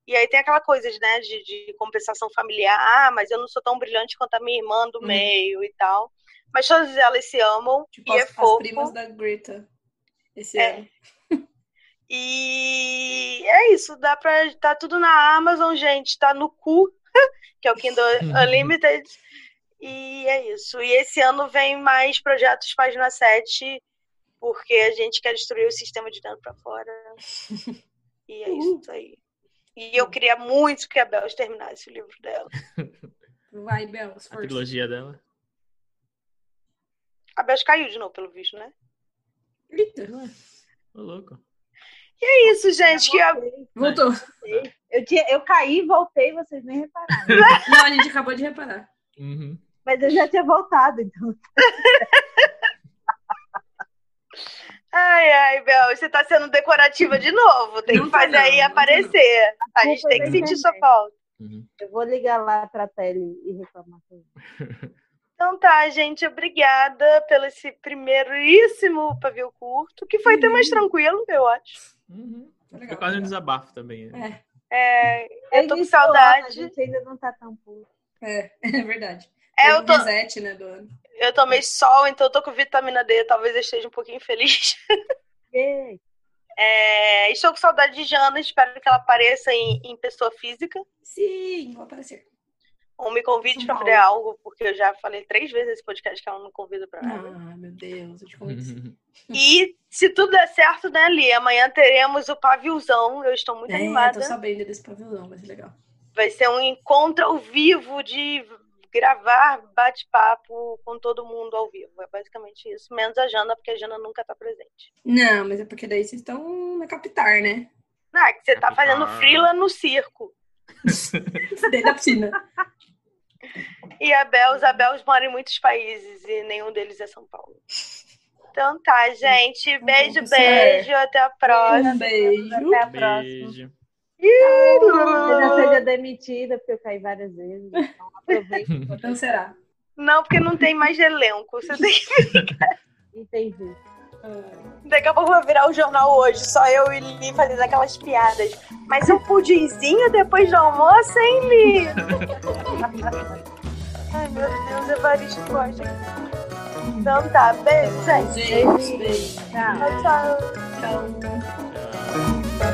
A: e aí tem aquela coisa né, de, de, compensação familiar. Ah, mas eu não sou tão brilhante quanto a minha irmã do hum. meio e tal. Mas todas elas se amam.
B: Tipo,
A: e
B: as,
A: é fofo.
B: as primas da Greta esse é. ano.
A: E é isso, dá pra. Tá tudo na Amazon, gente. Tá no cu, que é o Kindle Unlimited. E é isso. E esse ano vem mais projetos página 7, porque a gente quer destruir o sistema de dentro para fora. E é isso aí. E eu queria muito que a Bells terminasse o livro dela.
B: Vai, Bells.
C: A trilogia dela.
A: A Bells caiu de novo, pelo visto, né?
B: Eita.
C: Ô, louco.
A: E é isso, gente. Que a...
B: Voltou.
D: Eu, tinha, eu caí e voltei, vocês nem repararam.
B: Não, a gente acabou de reparar.
C: Uhum.
D: Mas eu já tinha voltado, então.
A: Ai, ai, Bel, você tá sendo decorativa de novo. Tem não que fazer aí não, aparecer. Não. A gente tem que sentir sua falta.
D: Uhum. Eu vou ligar lá pra tele e reclamar com
A: Então tá, gente, obrigada pelo esse primeiríssimo pavio curto, que foi uhum. até mais tranquilo, eu acho.
C: Uhum. Foi, foi quase um desabafo também.
A: Né? É. é eu tô com saudade. A
D: gente ainda não tá tão puro.
B: É, é verdade.
A: É, eu tô...
B: reset, né, do ano.
A: Eu tomei sol, então eu tô com vitamina D, talvez eu esteja um pouquinho feliz. É, estou com saudade de Jana, espero que ela apareça em, em pessoa física.
B: Sim, vou aparecer.
A: Ou me convide para fazer algo, porque eu já falei três vezes nesse podcast que ela não me convida para
B: nada. Ah, meu Deus, eu te convido.
A: e se tudo der certo, né, Li? Amanhã teremos o pavilzão. Eu estou muito
B: é,
A: animada.
B: Eu tô sabendo desse pavilzão, vai ser legal.
A: Vai ser um encontro ao vivo de gravar bate-papo com todo mundo ao vivo. É basicamente isso. Menos a Jana, porque a Jana nunca está presente.
B: Não, mas é porque daí vocês estão na capital, né?
A: Não, é que você tá fazendo frila no circo.
B: Dentro da piscina.
A: E a Bel, a Bels mora em muitos países e nenhum deles é São Paulo. Então tá, gente. Beijo, beijo. Até a próxima.
B: Beijo.
D: Até a próxima. Beijo. Eu já seja demitida, porque eu caí várias vezes. Então aproveita.
B: Então será.
A: Não, porque não tem mais elenco. Você tem que ficar.
D: Entendi.
A: Daqui a pouco vai virar o jornal hoje, só eu e Li fazendo aquelas piadas. Mas um pudinzinho depois do almoço, hein, Li? Ai, meu Deus, Evaristo gosta. Então tá, beijo, gente.
B: Beijo, beijo.
A: Tchau, tchau.
B: Tchau.